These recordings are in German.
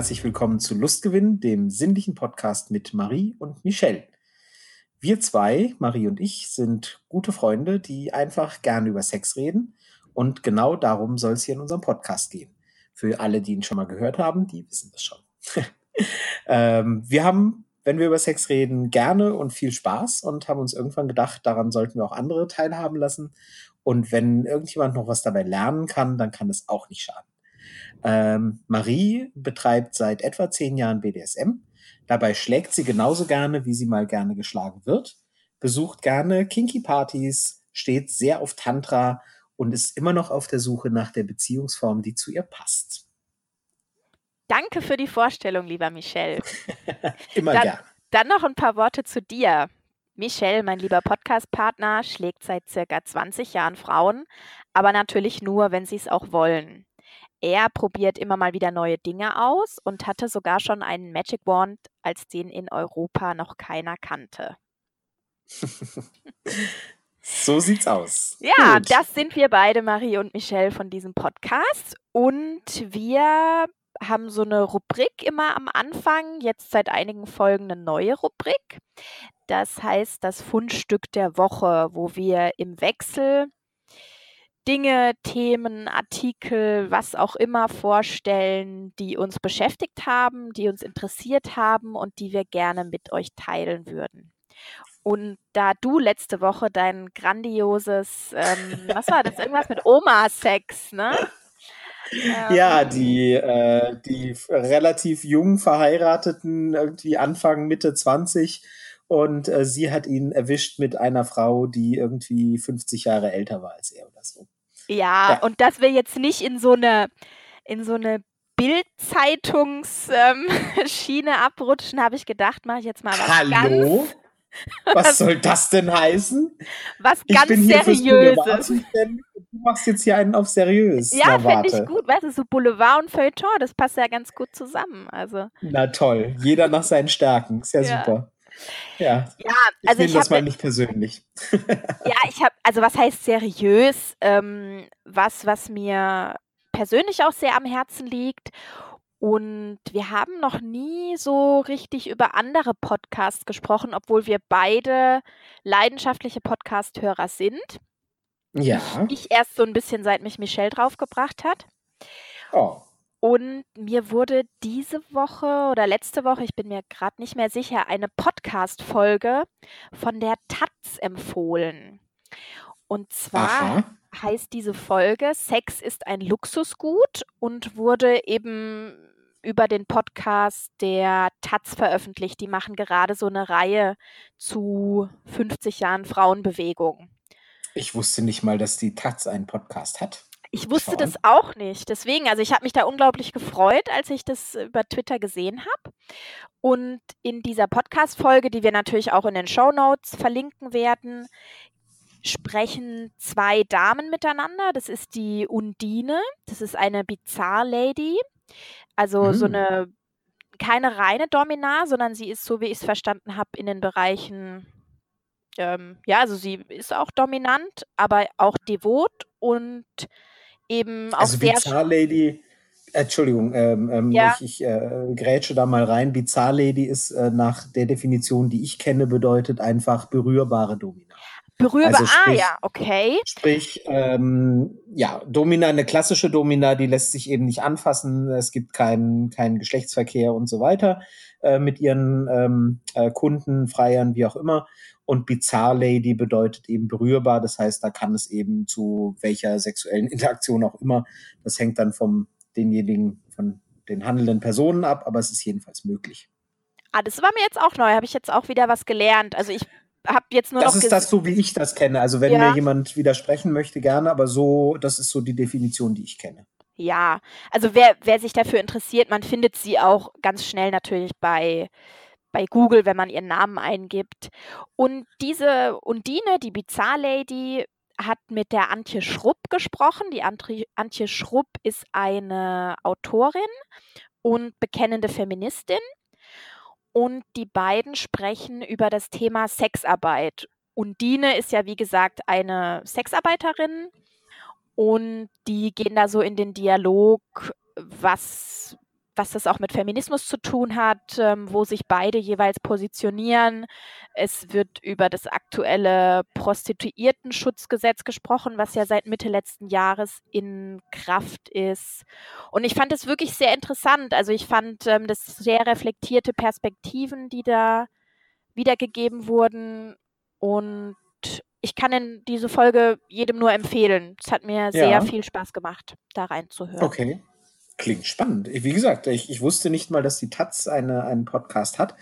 herzlich willkommen zu Lustgewinn, dem sinnlichen Podcast mit Marie und Michelle. Wir zwei, Marie und ich, sind gute Freunde, die einfach gerne über Sex reden und genau darum soll es hier in unserem Podcast gehen. Für alle, die ihn schon mal gehört haben, die wissen das schon. ähm, wir haben, wenn wir über Sex reden, gerne und viel Spaß und haben uns irgendwann gedacht, daran sollten wir auch andere teilhaben lassen. Und wenn irgendjemand noch was dabei lernen kann, dann kann es auch nicht schaden. Ähm, Marie betreibt seit etwa zehn Jahren BDSM. Dabei schlägt sie genauso gerne, wie sie mal gerne geschlagen wird, besucht gerne Kinky-Partys, steht sehr auf Tantra und ist immer noch auf der Suche nach der Beziehungsform, die zu ihr passt. Danke für die Vorstellung, lieber Michel. immer dann, gern. Dann noch ein paar Worte zu dir. Michel, mein lieber Podcast-Partner, schlägt seit circa 20 Jahren Frauen, aber natürlich nur, wenn sie es auch wollen. Er probiert immer mal wieder neue Dinge aus und hatte sogar schon einen Magic Wand, als den in Europa noch keiner kannte. so sieht's aus. Ja, Gut. das sind wir beide, Marie und Michelle, von diesem Podcast. Und wir haben so eine Rubrik immer am Anfang, jetzt seit einigen Folgen eine neue Rubrik. Das heißt das Fundstück der Woche, wo wir im Wechsel Dinge, Themen, Artikel, was auch immer vorstellen, die uns beschäftigt haben, die uns interessiert haben und die wir gerne mit euch teilen würden. Und da du letzte Woche dein grandioses, ähm, was war das, irgendwas mit Oma-Sex, ne? Ja, ähm. die, äh, die relativ jung verheirateten, irgendwie Anfang, Mitte 20, und äh, sie hat ihn erwischt mit einer Frau, die irgendwie 50 Jahre älter war als er oder so. Ja, ja. und dass wir jetzt nicht in so eine, in so eine Bildzeitungsschiene ähm, abrutschen, habe ich gedacht, mache ich jetzt mal was Hallo? Ganz, was soll das denn heißen? Was ich ganz Seriöses. Du machst jetzt hier einen auf seriös. Ja, finde ich gut. Weißt du, so Boulevard und Feuilleton, das passt ja ganz gut zusammen. Also. Na toll. Jeder nach seinen Stärken. Ist ja, ja. super. Ja, ja also ich nehme das mal nicht persönlich. ja, ich habe, also was heißt seriös? Ähm, was, was mir persönlich auch sehr am Herzen liegt. Und wir haben noch nie so richtig über andere Podcasts gesprochen, obwohl wir beide leidenschaftliche Podcast-Hörer sind. Ja. Ich, ich erst so ein bisschen, seit mich Michelle draufgebracht hat. Oh. Und mir wurde diese Woche oder letzte Woche, ich bin mir gerade nicht mehr sicher, eine Podcast-Folge von der Taz empfohlen. Und zwar Aha. heißt diese Folge Sex ist ein Luxusgut und wurde eben über den Podcast der Taz veröffentlicht. Die machen gerade so eine Reihe zu 50 Jahren Frauenbewegung. Ich wusste nicht mal, dass die Taz einen Podcast hat. Ich wusste das auch nicht. Deswegen, also ich habe mich da unglaublich gefreut, als ich das über Twitter gesehen habe. Und in dieser Podcast-Folge, die wir natürlich auch in den Show Notes verlinken werden, sprechen zwei Damen miteinander. Das ist die Undine, das ist eine Bizarre-Lady. Also mhm. so eine, keine reine Domina, sondern sie ist, so wie ich es verstanden habe, in den Bereichen ähm, ja, also sie ist auch dominant, aber auch devot und eben auch also sehr. Bizarre Lady, Entschuldigung, ähm, ähm, ja. ich, ich äh, grätsche da mal rein. Bizarre Lady ist äh, nach der Definition, die ich kenne, bedeutet einfach berührbare Domina. Berührbar, also sprich, ah ja, okay. Sprich, ähm, ja, Domina, eine klassische Domina, die lässt sich eben nicht anfassen, es gibt keinen keinen Geschlechtsverkehr und so weiter äh, mit ihren ähm, äh, Kunden, Freiern, wie auch immer. Und Bizarre Lady bedeutet eben berührbar. Das heißt, da kann es eben zu welcher sexuellen Interaktion auch immer. Das hängt dann vom denjenigen, von den handelnden Personen ab, aber es ist jedenfalls möglich. Ah, das war mir jetzt auch neu. Habe ich jetzt auch wieder was gelernt. Also ich habe jetzt nur das noch. Das ist das so, wie ich das kenne. Also wenn ja. mir jemand widersprechen möchte, gerne, aber so, das ist so die Definition, die ich kenne. Ja, also wer, wer sich dafür interessiert, man findet sie auch ganz schnell natürlich bei bei Google, wenn man ihren Namen eingibt. Und diese Undine, die Bizarre Lady, hat mit der Antje Schrupp gesprochen. Die Antje Schrupp ist eine Autorin und bekennende Feministin. Und die beiden sprechen über das Thema Sexarbeit. Undine ist ja, wie gesagt, eine Sexarbeiterin und die gehen da so in den Dialog, was was das auch mit Feminismus zu tun hat, ähm, wo sich beide jeweils positionieren. Es wird über das aktuelle Prostituiertenschutzgesetz gesprochen, was ja seit Mitte letzten Jahres in Kraft ist. Und ich fand es wirklich sehr interessant. Also ich fand ähm, das sehr reflektierte Perspektiven, die da wiedergegeben wurden. Und ich kann in diese Folge jedem nur empfehlen. Es hat mir sehr Ja. viel Spaß gemacht, da reinzuhören. Okay. Klingt spannend. Wie gesagt, ich, ich wusste nicht mal, dass die Taz eine, einen Podcast hat.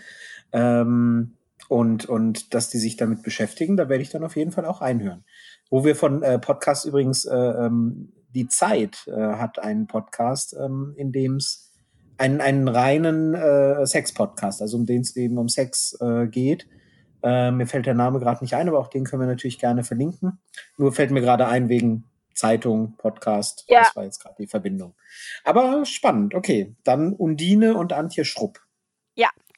Ähm, und, und dass die sich damit beschäftigen, da werde ich dann auf jeden Fall auch einhören. Wo wir von äh, Podcasts übrigens, äh, ähm, die Zeit äh, hat einen Podcast, ähm, in dem es einen, einen reinen äh, Sex-Podcast, also um den es eben um Sex äh, geht. Äh, mir fällt der Name gerade nicht ein, aber auch den können wir natürlich gerne verlinken. Nur fällt mir gerade ein wegen Zeitung, Podcast. Ja. Das war jetzt gerade die Verbindung. Aber spannend, okay. Dann Undine und Antje Schrupp.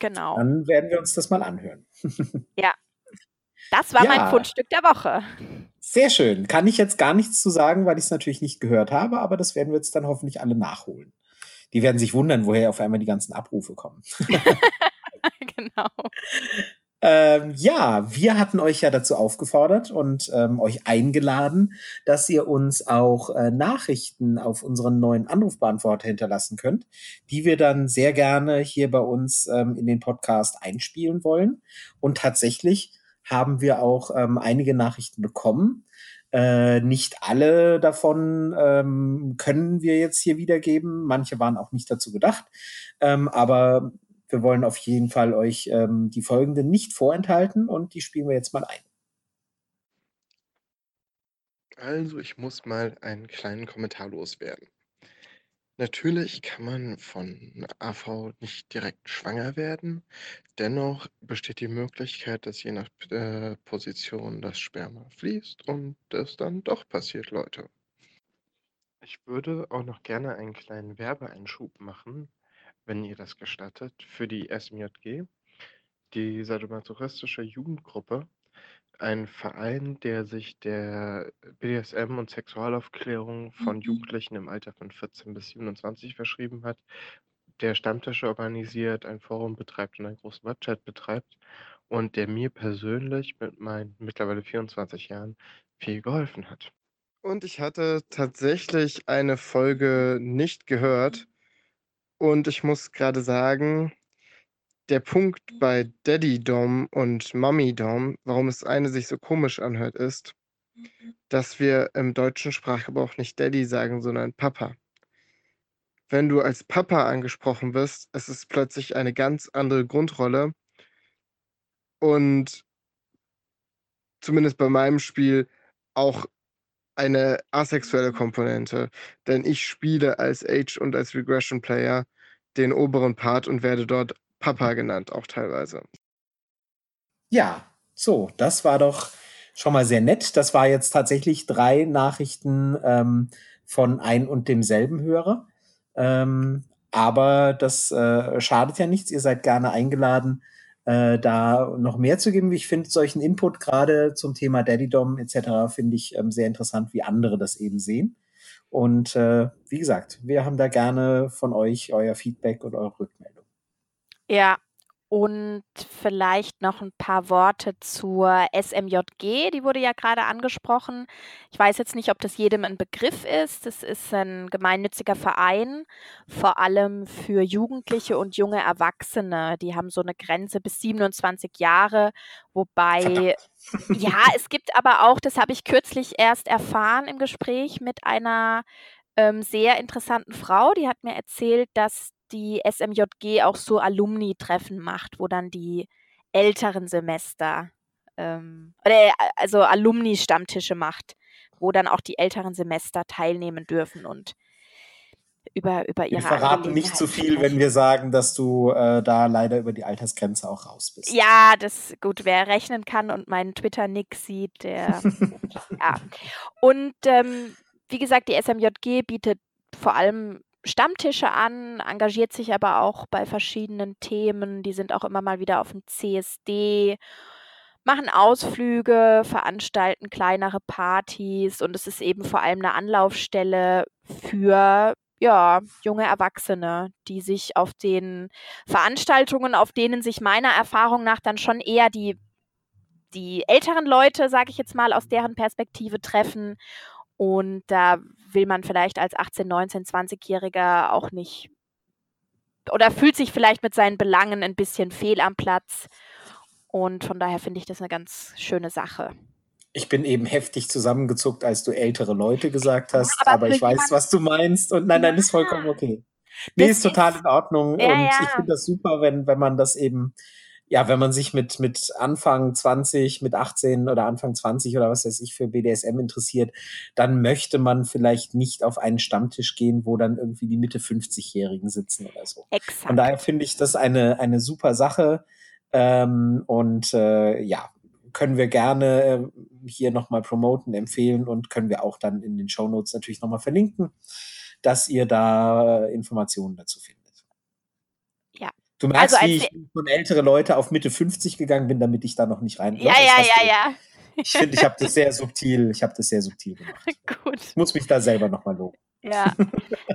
Genau. Dann werden wir uns das mal anhören. Das war mein Ja. Fundstück der Woche. Sehr schön. Kann ich jetzt gar nichts zu sagen, weil ich es natürlich nicht gehört habe, aber das werden wir jetzt dann hoffentlich alle nachholen. Die werden sich wundern, woher auf einmal die ganzen Abrufe kommen. genau. Ähm, ja, wir hatten euch ja dazu aufgefordert und ähm, euch eingeladen, dass ihr uns auch äh, Nachrichten auf unseren neuen Anrufbeantworter hinterlassen könnt, die wir dann sehr gerne hier bei uns ähm, in den Podcast einspielen wollen. Und tatsächlich haben wir auch ähm, einige Nachrichten bekommen. Äh, nicht alle davon ähm, können wir jetzt hier wiedergeben. Manche waren auch nicht dazu gedacht. Ähm, aber wir wollen auf jeden Fall euch ähm, die folgenden nicht vorenthalten und die spielen wir jetzt mal ein. Also, ich muss mal einen kleinen Kommentar loswerden. Natürlich kann man von AV nicht direkt schwanger werden. Dennoch besteht die Möglichkeit, dass je nach äh, Position das Sperma fließt und das dann doch passiert, Leute. Ich würde auch noch gerne einen kleinen Werbeeinschub machen, wenn ihr das gestattet, für die SMJG, die sadomasochistische Jugendgruppe, ein Verein, der sich der BDSM und Sexualaufklärung von Jugendlichen im Alter von 14 bis 27 verschrieben hat, der Stammtische organisiert, ein Forum betreibt und einen großen Webchat betreibt und der mir persönlich mit meinen mittlerweile 24 Jahren viel geholfen hat. Und ich hatte tatsächlich eine Folge nicht gehört und ich muss gerade sagen, der Punkt bei Daddy Dom und Mommy Dom, warum es eine sich so komisch anhört, ist, dass wir im deutschen Sprachgebrauch nicht Daddy sagen, sondern Papa. Wenn du als Papa angesprochen wirst, es ist plötzlich eine ganz andere Grundrolle. Und zumindest bei meinem Spiel auch eine asexuelle Komponente, denn ich spiele als Age und als Regression Player den oberen Part und werde dort Papa genannt, auch teilweise. Ja, so, das war doch schon mal sehr nett. Das war jetzt tatsächlich drei Nachrichten ähm, von ein und demselben Hörer. Ähm, aber das äh, schadet ja nichts. Ihr seid gerne eingeladen, äh, da noch mehr zu geben. Ich finde solchen Input gerade zum Thema Daddydom etc. finde ich ähm, sehr interessant, wie andere das eben sehen. Und äh, wie gesagt, wir haben da gerne von euch euer Feedback und eure Rückmeldung. Ja, und vielleicht noch ein paar Worte zur SMJG, die wurde ja gerade angesprochen. Ich weiß jetzt nicht, ob das jedem ein Begriff ist. Das ist ein gemeinnütziger Verein, vor allem für Jugendliche und junge Erwachsene. Die haben so eine Grenze bis 27 Jahre, wobei ja, es gibt aber auch, das habe ich kürzlich erst erfahren im Gespräch mit einer ähm, sehr interessanten Frau, die hat mir erzählt, dass die SMJG auch so Alumni-Treffen macht, wo dann die älteren Semester, ähm, oder äh, also Alumni-Stammtische macht, wo dann auch die älteren Semester teilnehmen dürfen und über, über Wir ihre verraten nicht zu Angelegenheiten viel, wenn wir sagen, dass du äh, da leider über die Altersgrenze auch raus bist. Ja, das gut, wer rechnen kann und meinen Twitter-Nick sieht, der ja. Und ähm, wie gesagt, die SMJG bietet vor allem Stammtische an, engagiert sich aber auch bei verschiedenen Themen. Die sind auch immer mal wieder auf dem CSD, machen Ausflüge, veranstalten kleinere Partys und es ist eben vor allem eine Anlaufstelle für ja, junge Erwachsene, die sich auf den Veranstaltungen, auf denen sich meiner Erfahrung nach dann schon eher die, die älteren Leute, sage ich jetzt mal, aus deren Perspektive treffen. Und da will man vielleicht als 18, 19, 20-Jähriger auch nicht oder fühlt sich vielleicht mit seinen Belangen ein bisschen fehl am Platz. Und von daher finde ich das eine ganz schöne Sache. Ich bin eben heftig zusammengezuckt, als du ältere Leute gesagt hast, aber, aber ich weiß, was du meinst. Und nein, nein, ist vollkommen okay. Nee, ist total in Ordnung. Ja, und ja. ich finde das super, wenn, wenn man das eben, ja, wenn man sich mit, mit Anfang 20, mit 18 oder Anfang 20 oder was weiß ich für BDSM interessiert, dann möchte man vielleicht nicht auf einen Stammtisch gehen, wo dann irgendwie die Mitte 50-Jährigen sitzen oder so. Exakt. Von daher finde ich das eine, eine super Sache. Ähm, und äh, ja, können wir gerne äh, hier nochmal promoten, empfehlen und können wir auch dann in den Show Notes natürlich nochmal verlinken, dass ihr da äh, Informationen dazu findet. Du merkst, also, wie ich von ältere Leute auf Mitte 50 gegangen bin, damit ich da noch nicht rein. Ja, ja, ja, ja. Ich finde, ich habe das sehr subtil, ich habe das sehr subtil gemacht. Gut. Ich muss mich da selber nochmal loben. Ja,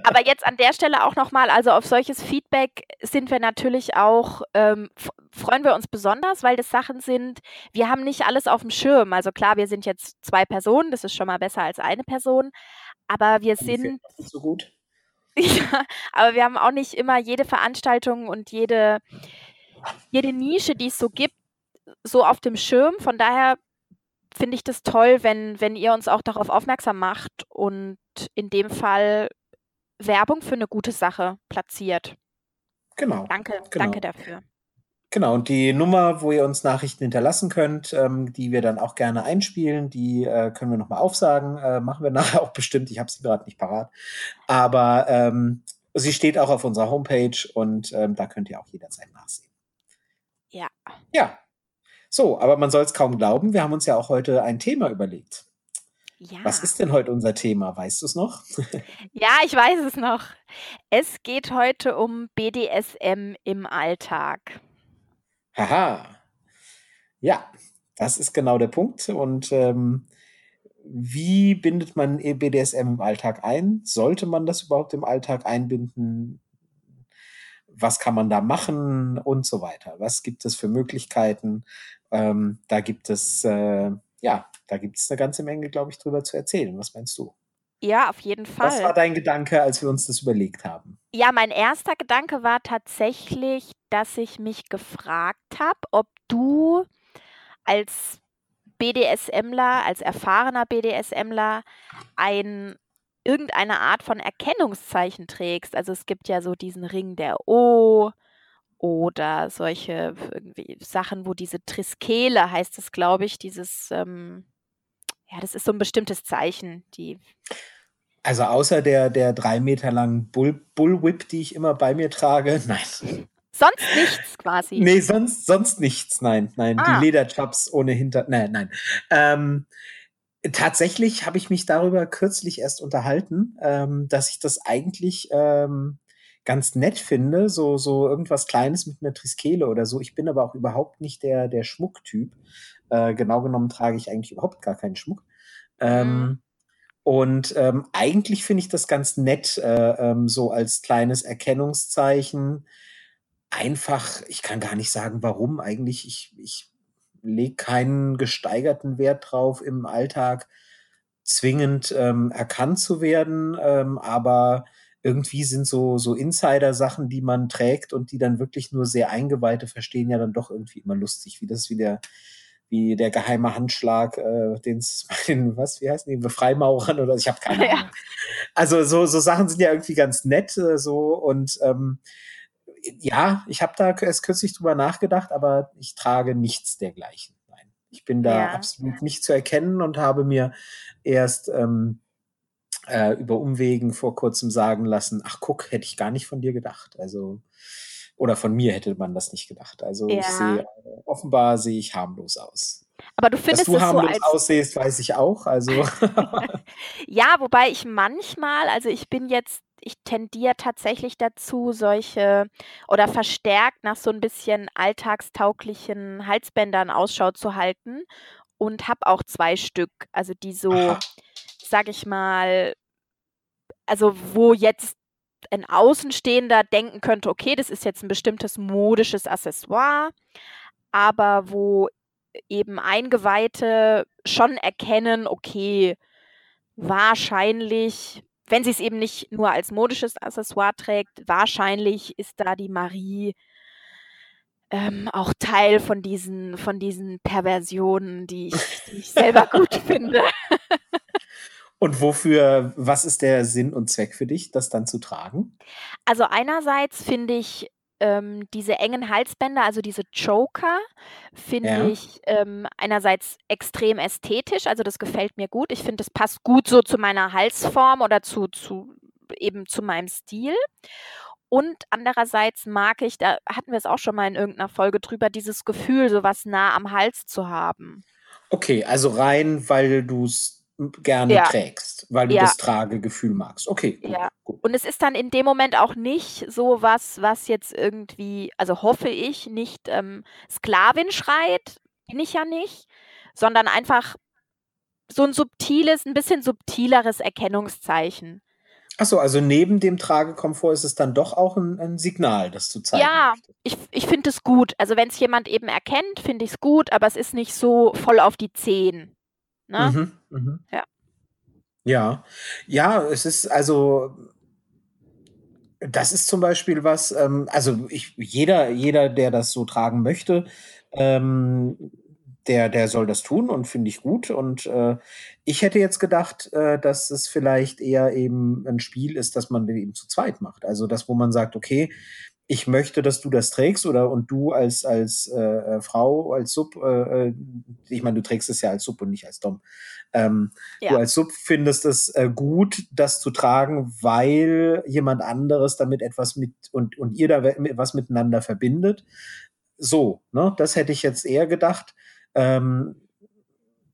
aber jetzt an der Stelle auch nochmal, also auf solches Feedback sind wir natürlich auch, ähm, freuen wir uns besonders, weil das Sachen sind, wir haben nicht alles auf dem Schirm. Also klar, wir sind jetzt zwei Personen, das ist schon mal besser als eine Person, aber wir sind. So gut. ja, aber wir haben auch nicht immer jede Veranstaltung und jede, jede Nische, die es so gibt, so auf dem Schirm. Von daher finde ich das toll, wenn, wenn ihr uns auch darauf aufmerksam macht und in dem Fall Werbung für eine gute Sache platziert. Genau. Danke, genau. danke dafür. Genau, und die Nummer, wo ihr uns Nachrichten hinterlassen könnt, ähm, die wir dann auch gerne einspielen, die äh, können wir nochmal aufsagen. Äh, machen wir nachher auch bestimmt. Ich habe sie gerade nicht parat. Aber ähm, sie steht auch auf unserer Homepage und ähm, da könnt ihr auch jederzeit nachsehen. Ja. Ja, so, aber man soll es kaum glauben, wir haben uns ja auch heute ein Thema überlegt. Ja. Was ist denn heute unser Thema? Weißt du es noch? ja, ich weiß es noch. Es geht heute um BDSM im Alltag. Haha. Ja, das ist genau der Punkt. Und ähm, wie bindet man BDSM im Alltag ein? Sollte man das überhaupt im Alltag einbinden? Was kann man da machen und so weiter? Was gibt es für Möglichkeiten? Ähm, da gibt es, äh, ja, da gibt es eine ganze Menge, glaube ich, drüber zu erzählen. Was meinst du? Ja, auf jeden Fall. Was war dein Gedanke, als wir uns das überlegt haben? Ja, mein erster Gedanke war tatsächlich, dass ich mich gefragt habe, ob du als BDSMler, als erfahrener BDSMler ein irgendeine Art von Erkennungszeichen trägst. Also es gibt ja so diesen Ring der O, oder solche Sachen, wo diese Triskele heißt es, glaube ich, dieses, ähm, ja, das ist so ein bestimmtes Zeichen, die. Also außer der, der drei Meter langen Bull, Bullwhip, die ich immer bei mir trage, nein. Sonst nichts quasi. Nee, sonst, sonst nichts, nein, nein. Ah. Die Lederchaps ohne Hinter. Nein, nein. Ähm, tatsächlich habe ich mich darüber kürzlich erst unterhalten, ähm, dass ich das eigentlich ähm, ganz nett finde, so, so irgendwas Kleines mit einer Triskele oder so. Ich bin aber auch überhaupt nicht der, der Schmucktyp. Äh, genau genommen trage ich eigentlich überhaupt gar keinen Schmuck. Ähm, mhm. Und ähm, eigentlich finde ich das ganz nett, äh, ähm, so als kleines Erkennungszeichen. Einfach, ich kann gar nicht sagen, warum eigentlich. Ich, ich lege keinen gesteigerten Wert drauf, im Alltag zwingend ähm, erkannt zu werden, ähm, aber irgendwie sind so, so Insider-Sachen, die man trägt und die dann wirklich nur sehr Eingeweihte verstehen, ja dann doch irgendwie immer lustig, wie das wie der, wie der geheime Handschlag, äh, den es bei den, was, wie heißen die, Freimaurern oder ich habe keine Ahnung. Ja. Also so, so Sachen sind ja irgendwie ganz nett äh, so und ähm, ja, ich habe da erst kürzlich drüber nachgedacht, aber ich trage nichts dergleichen. Nein, ich bin da ja. absolut nicht zu erkennen und habe mir erst ähm, äh, über Umwegen vor kurzem sagen lassen, ach guck, hätte ich gar nicht von dir gedacht. Also, oder von mir hätte man das nicht gedacht. Also ja. ich sehe, offenbar sehe ich harmlos aus. Aber du findest Dass du harmlos so als aussiehst, weiß ich auch. Also ja, wobei ich manchmal, also ich bin jetzt, ich tendiere tatsächlich dazu, solche oder verstärkt nach so ein bisschen alltagstauglichen Halsbändern Ausschau zu halten und habe auch zwei Stück, also die so Aha sag ich mal, also wo jetzt ein Außenstehender denken könnte, okay, das ist jetzt ein bestimmtes modisches Accessoire, aber wo eben Eingeweihte schon erkennen, okay, wahrscheinlich, wenn sie es eben nicht nur als modisches Accessoire trägt, wahrscheinlich ist da die Marie ähm, auch Teil von diesen, von diesen Perversionen, die ich, die ich selber gut finde. Und wofür, was ist der Sinn und Zweck für dich, das dann zu tragen? Also einerseits finde ich ähm, diese engen Halsbänder, also diese Choker, finde Ja. ich ähm, einerseits extrem ästhetisch, also das gefällt mir gut. Ich finde, das passt gut so zu meiner Halsform oder zu, zu eben zu meinem Stil. Und andererseits mag ich, da hatten wir es auch schon mal in irgendeiner Folge drüber, dieses Gefühl, sowas nah am Hals zu haben. Okay, also rein, weil du es gerne Ja. trägst, weil du Ja. das Tragegefühl magst. Okay, gut, Ja. gut. Und es ist dann in dem Moment auch nicht so was, was jetzt irgendwie, also hoffe ich, nicht ähm, Sklavin schreit, bin ich ja nicht, sondern einfach so ein subtiles, ein bisschen subtileres Erkennungszeichen. Achso, also neben dem Tragekomfort ist es dann doch auch ein, ein Signal, das du zeigen Ja, möchtest. ich, ich finde es gut. Also wenn es jemand eben erkennt, finde ich es gut, aber es ist nicht so voll auf die Zehen. Ne? Mhm, mhm. Ja. Ja, ja, es ist also, das ist zum Beispiel was, ähm, also ich, jeder, jeder, der das so tragen möchte, ähm, der, der soll das tun und finde ich gut. Und äh, ich hätte jetzt gedacht, äh, dass es vielleicht eher eben ein Spiel ist, dass man eben zu zweit macht. Also das, wo man sagt, okay, ich möchte, dass du das trägst oder und du als als äh, äh, Frau als Sub, äh, äh, ich meine, du trägst es ja als Sub und nicht als Dom. Ähm, Du Ja. als Sub findest es äh, gut, das zu tragen, weil jemand anderes damit etwas mit und und ihr da was miteinander verbindet. So, ne? Das hätte ich jetzt eher gedacht. Ähm,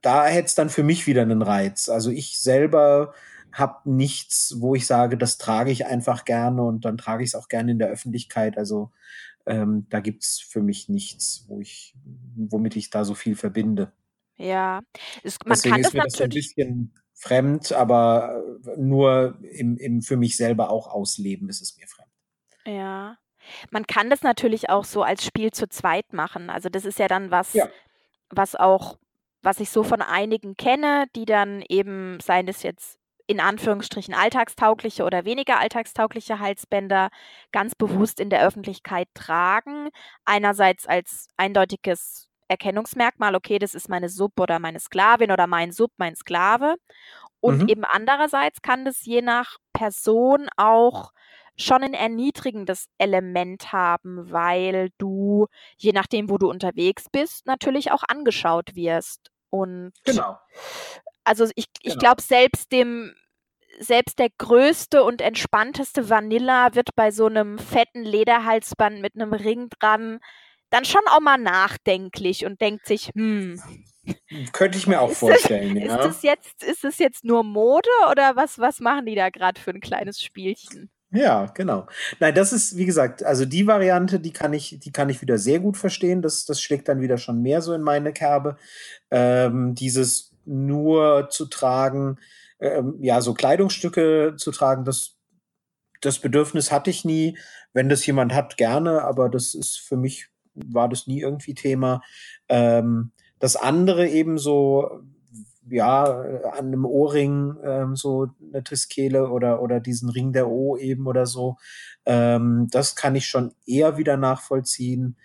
da hätte es dann für mich wieder einen Reiz. Also ich selber habe nichts, wo ich sage, das trage ich einfach gerne und dann trage ich es auch gerne in der Öffentlichkeit. Also ähm, da gibt's für mich nichts, wo ich, womit ich da so viel verbinde. Ja. Es, man Deswegen kann ist das mir das so ein bisschen fremd, aber äh, nur im, im für mich selber auch ausleben ist es mir fremd. Ja. Man kann das natürlich auch so als Spiel zu zweit machen. Also das ist ja dann was, Ja. was auch, was ich so von einigen kenne, die dann eben, seien es jetzt in Anführungsstrichen alltagstaugliche oder weniger alltagstaugliche Halsbänder, ganz bewusst in der Öffentlichkeit tragen. Einerseits als eindeutiges Erkennungsmerkmal, okay, das ist meine Sub oder meine Sklavin oder mein Sub, mein Sklave. Und Mhm. eben andererseits kann das je nach Person auch schon ein erniedrigendes Element haben, weil du, je nachdem, wo du unterwegs bist, natürlich auch angeschaut wirst. Und Genau. also ich, ich Genau. glaube, selbst dem, selbst der größte und entspannteste Vanilla wird bei so einem fetten Lederhalsband mit einem Ring dran dann schon auch mal nachdenklich und denkt sich, hm, Könnte ich mir auch ist das, vorstellen, ist ja. das jetzt, ist das jetzt nur Mode oder was, was machen die da gerade für ein kleines Spielchen? Ja, genau. Nein, das ist, wie gesagt, also die Variante, die kann ich, die kann ich wieder sehr gut verstehen. Das, das schlägt dann wieder schon mehr so in meine Kerbe. Ähm, dieses nur zu tragen, ähm, ja, so Kleidungsstücke zu tragen, das, das Bedürfnis hatte ich nie. Wenn das jemand hat, gerne, aber das ist für mich, war das nie irgendwie Thema. Ähm, das andere eben so, ja, an einem Ohrring ähm, so eine Triskele oder, oder diesen Ring der O eben oder so. Ähm, das kann ich schon eher wieder nachvollziehen.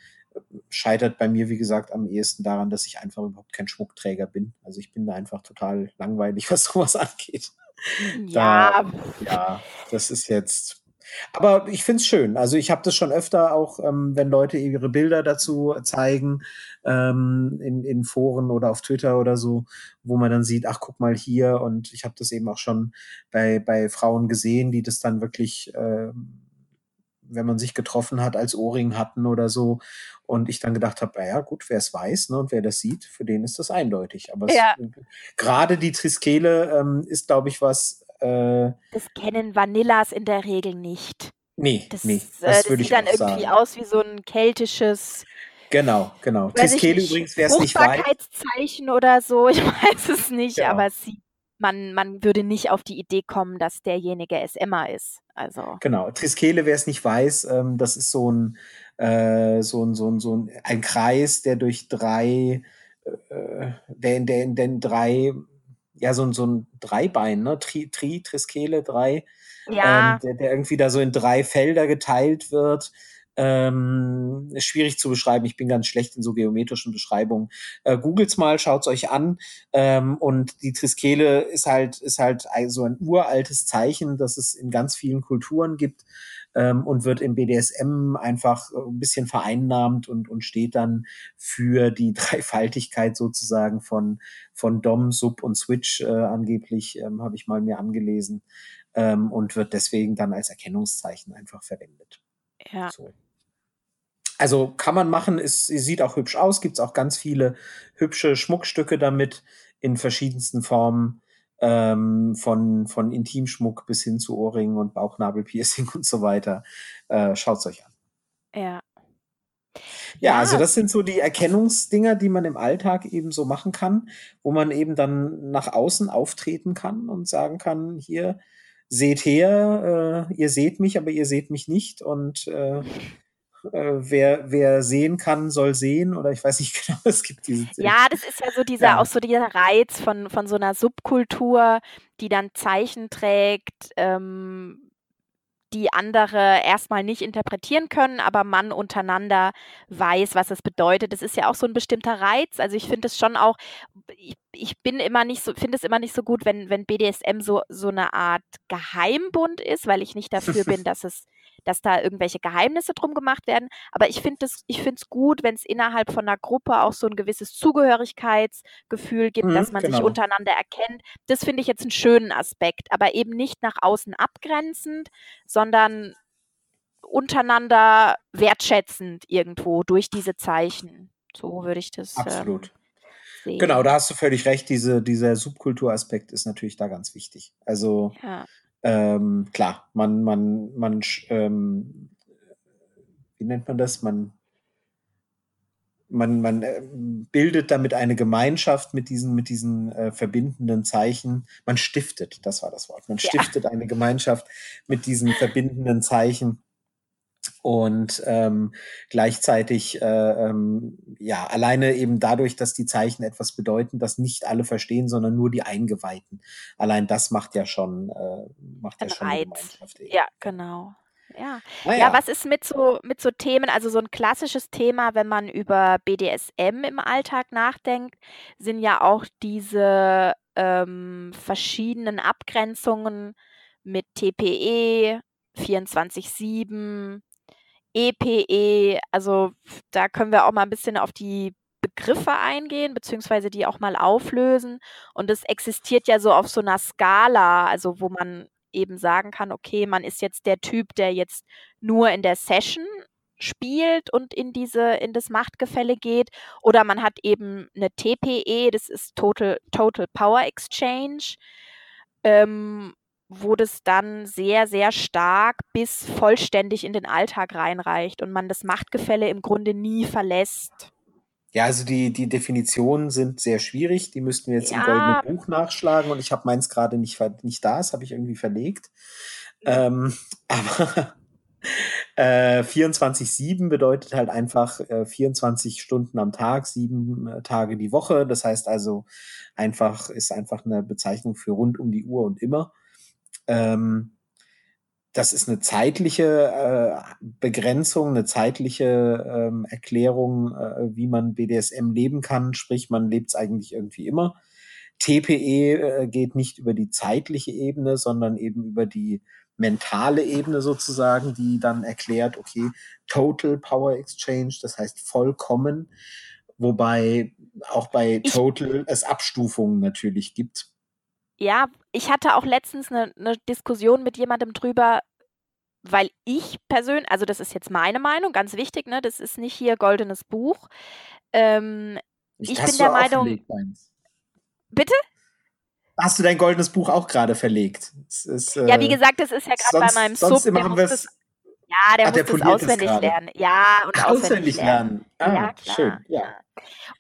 Scheitert bei mir, wie gesagt, am ehesten daran, dass ich einfach überhaupt kein Schmuckträger bin. Also ich bin da einfach total langweilig, was sowas angeht. Da, Ja, ja, das ist jetzt. Aber ich find's schön. Also ich habe das schon öfter auch, ähm, wenn Leute ihre Bilder dazu zeigen, ähm, in, in Foren oder auf Twitter oder so, wo man dann sieht, ach, guck mal hier. Und ich habe das eben auch schon bei, bei Frauen gesehen, die das dann wirklich, ähm, wenn man sich getroffen hat, als Ohrring hatten oder so. Und ich dann gedacht habe, naja, gut, wer es weiß ne, und wer das sieht, für den ist das eindeutig. Aber ja, gerade die Triskele ähm, ist, glaube ich, was. Äh, das kennen Vanillas in der Regel nicht. nee, Das, nee, äh, das das würde ich dann irgendwie sagen. aus wie so ein keltisches, Genau, genau. Triskele übrigens, wer es nicht weiß. Fruchtbarkeitszeichen oder so. Ich weiß es nicht, Genau. aber es sieht man, man würde nicht auf die Idee kommen, dass derjenige SMer ist. Also. Genau. Triskele, wer es nicht weiß, ähm, das ist so ein, äh, so ein, so ein, so ein, ein Kreis, der durch drei, äh, der, in, der in den drei, ja, so ein, so ein Dreibein, ne? Tri, Tri Triskele, drei, ja. ähm, der, der irgendwie da so in drei Felder geteilt wird. Ähm, schwierig zu beschreiben. Ich bin ganz schlecht in so geometrischen Beschreibungen. Äh, Googles mal, schaut's euch an. Ähm, und die Triskele ist halt, ist halt so ein uraltes Zeichen, das es in ganz vielen Kulturen gibt ähm, und wird im BDSM einfach ein bisschen vereinnahmt und, und steht dann für die Dreifaltigkeit sozusagen von, von Dom, Sub und Switch äh, angeblich, ähm, habe ich mal mir angelesen. Ähm, und wird deswegen dann als Erkennungszeichen einfach verwendet. Ja. So. Also kann man machen, es sieht auch hübsch aus, gibt es auch ganz viele hübsche Schmuckstücke damit in verschiedensten Formen, ähm, von, von Intimschmuck bis hin zu Ohrringen und Bauchnabelpiercing und so weiter. Äh, Schaut es euch an. Ja. Ja, Ja. also das sind so die Erkennungsdinger, die man im Alltag eben so machen kann, wo man eben dann nach außen auftreten kann und sagen kann, hier, seht her, äh, ihr seht mich, aber ihr seht mich nicht und äh, äh, wer, wer sehen kann, soll sehen oder ich weiß nicht genau, es gibt diese. Ja, das ist ja so dieser, Ja. auch so dieser Reiz von, von so einer Subkultur, die dann Zeichen trägt, ähm, die andere erstmal nicht interpretieren können, aber man untereinander weiß, was es bedeutet. Das ist ja auch so ein bestimmter Reiz. Also ich finde es schon auch, ich, ich bin immer nicht so, finde es immer nicht so gut, wenn, wenn BDSM so, so eine Art Geheimbund ist, weil ich nicht dafür bin, dass es dass da irgendwelche Geheimnisse drum gemacht werden. Aber ich finde es ich finde es gut, wenn es innerhalb von einer Gruppe auch so ein gewisses Zugehörigkeitsgefühl gibt, Mhm, dass man sich genau. untereinander erkennt. Das finde ich jetzt einen schönen Aspekt, aber eben nicht nach außen abgrenzend, sondern untereinander wertschätzend irgendwo durch diese Zeichen. So würde ich das Absolut. ähm, sehen. Genau, da hast du völlig recht. Diese, dieser Subkulturaspekt ist natürlich da ganz wichtig. Also Ja. Ähm, klar, man, man, man, ähm, wie nennt man das? Man, man, man äh, bildet damit eine Gemeinschaft mit diesen, mit diesen äh, verbindenden Zeichen. Man stiftet, das war das Wort. Man Ja. stiftet eine Gemeinschaft mit diesen verbindenden Zeichen. Und ähm, gleichzeitig, äh, ähm, ja, alleine eben dadurch, dass die Zeichen etwas bedeuten, das nicht alle verstehen, sondern nur die Eingeweihten. Allein das macht ja schon, äh, macht ja Ein schon eine Reiz. Gemeinschaft. eben. Ja, genau. Ja. Naja, Ja, was ist mit so, mit so Themen, also so ein klassisches Thema, wenn man über BDSM im Alltag nachdenkt, sind ja auch diese ähm, verschiedenen Abgrenzungen mit TPE, 24-7, EPE. Also f- da können wir auch mal ein bisschen auf die Begriffe eingehen, beziehungsweise die auch mal auflösen. Und es existiert ja so auf so einer Skala, also wo man eben sagen kann, okay, man ist jetzt der Typ, der jetzt nur in der Session spielt und in diese in das Machtgefälle geht oder man hat eben eine TPE, das ist Total Total Power Exchange, ähm, wo das dann sehr sehr stark bis vollständig in den Alltag reinreicht und man das Machtgefälle im Grunde nie verlässt. ja, also die, die Definitionen sind sehr schwierig. Die müssten wir jetzt im Ja. goldenen Buch nachschlagen und ich habe meins gerade nicht, nicht da, das habe ich irgendwie verlegt. Ähm, aber äh, 24-7 bedeutet halt einfach äh, 24 Stunden am Tag, sieben äh, Tage die Woche. Das heißt also einfach, ist einfach eine Bezeichnung für rund um die Uhr und immer. Ähm, das ist eine zeitliche äh, Begrenzung, eine zeitliche ähm, Erklärung, äh, wie man BDSM leben kann. Sprich, man lebt es eigentlich irgendwie immer. TPE äh, geht nicht über die zeitliche Ebene, sondern eben über die mentale Ebene sozusagen, die dann erklärt, okay, Total Power Exchange, das heißt vollkommen, wobei auch bei Total es Abstufungen natürlich gibt. Ja, ich hatte auch letztens eine, eine Diskussion mit jemandem drüber, weil ich persönlich, also das ist jetzt meine Meinung, ganz wichtig, ne? Das ist nicht hier goldenes Buch. Ähm, Ich hast bin der Meinung- bitte? Hast du dein goldenes Buch auch gerade verlegt? Ist, Ja, wie äh, gesagt, das ist ja gerade bei sonst, meinem sonst Sub, der haben muss wir das, es ja, der der muss das poliert es auswendig lernen. Ja, und auswendig auswendig lernen. lernen. Ah, Ja, klar. schön. Ja.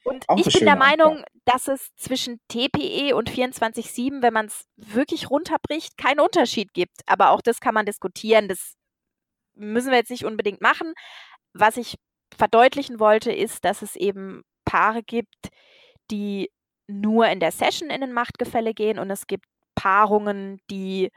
Und Auch ich bin der schöne Antwort. Meinung, dass es zwischen TPE und 24-7, wenn man es wirklich runterbricht, keinen Unterschied gibt. Aber auch das kann man diskutieren. Das müssen wir jetzt nicht unbedingt machen. Was ich verdeutlichen wollte, ist, dass es eben Paare gibt, die nur in der Session in ein Machtgefälle gehen und es gibt Paarungen, die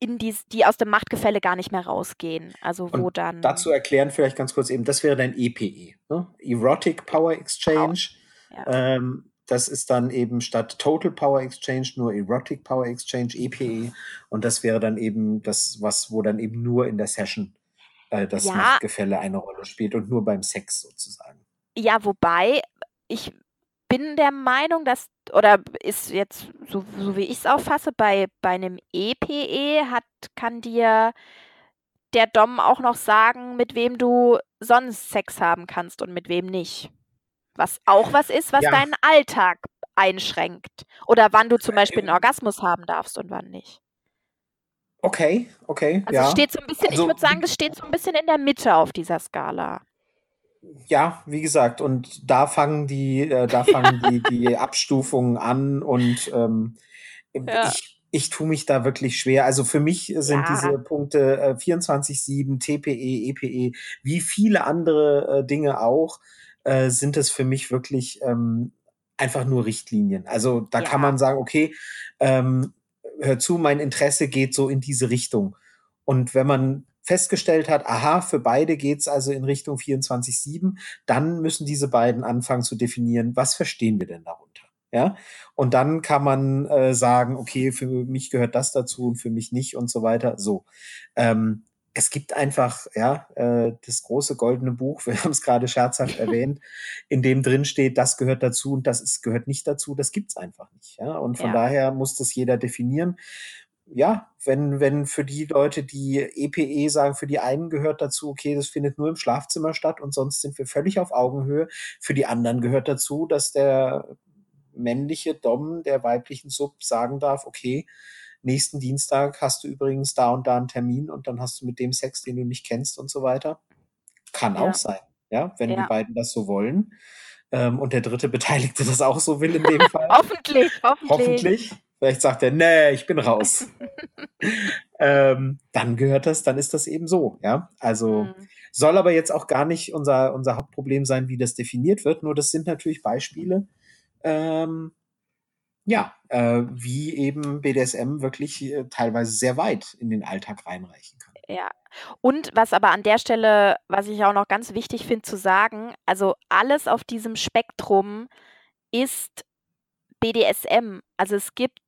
in dies, die aus dem Machtgefälle gar nicht mehr rausgehen. Also wo Und dann dazu erklären vielleicht ganz kurz eben, das wäre dein EPE, ne? Erotic Power Exchange. Ja. Ähm, das ist dann eben statt Total Power Exchange nur Erotic Power Exchange, EPE. Und das wäre dann eben das, was, wo dann eben nur in der Session äh, das Ja. Machtgefälle eine Rolle spielt und nur beim Sex sozusagen. Ja, wobei ich bin der Meinung, dass, oder ist jetzt, so, so wie ich es auffasse, bei, bei einem EPE hat, kann dir der Dom auch noch sagen, mit wem du sonst Sex haben kannst und mit wem nicht. Was auch was ist, was Ja. deinen Alltag einschränkt. Oder wann du zum Beispiel einen Orgasmus haben darfst und wann nicht. Okay, okay, Also ja. steht so ein bisschen, Also- ich würde sagen, das steht so ein bisschen in der Mitte auf dieser Skala. Ja, wie gesagt, und da fangen die, äh, da fangen die, die Abstufungen an und ähm, Ja. ich, ich tue mich da wirklich schwer. Also für mich sind Ja. diese Punkte äh, 24-7, TPE, EPE, wie viele andere äh, Dinge auch, äh, sind es für mich wirklich ähm, einfach nur Richtlinien. Also da Ja. kann man sagen, okay, ähm, hör zu, mein Interesse geht so in diese Richtung. Und wenn man festgestellt hat, aha, für beide geht's also in Richtung 24-7, dann müssen diese beiden anfangen zu definieren, was verstehen wir denn darunter? Ja, und dann kann man äh, sagen, okay, für mich gehört das dazu und für mich nicht und so weiter. So. Ähm, es gibt einfach, ja, äh, das große goldene Buch, wir haben es gerade scherzhaft erwähnt, in dem drin steht, das gehört dazu und das ist, gehört nicht dazu. Das gibt's einfach nicht. Ja, und von Ja. daher muss das jeder definieren ja, wenn, wenn für die Leute, die EPE sagen, für die einen gehört dazu, okay, das findet nur im Schlafzimmer statt und sonst sind wir völlig auf Augenhöhe. Für die anderen gehört dazu, dass der männliche Dom der weiblichen Sub sagen darf, okay, nächsten Dienstag hast du übrigens da und da einen Termin und dann hast du mit dem Sex, den du nicht kennst und so weiter. Kann Ja. auch sein, ja, wenn die Ja. beiden das so wollen. Ähm, und der dritte Beteiligte das auch so will in dem Fall. Hoffentlich, hoffentlich. Hoffentlich. Vielleicht sagt er, nee, ich bin raus. ähm, dann gehört das, dann ist das eben so, ja. Also Mhm. soll aber jetzt auch gar nicht unser, unser Hauptproblem sein, wie das definiert wird. Nur das sind natürlich Beispiele, ähm, ja, äh, wie eben BDSM wirklich äh, teilweise sehr weit in den Alltag reinreichen kann. Ja. Und was aber an der Stelle, was ich auch noch ganz wichtig finde zu sagen, also alles auf diesem Spektrum ist BDSM. Also es gibt,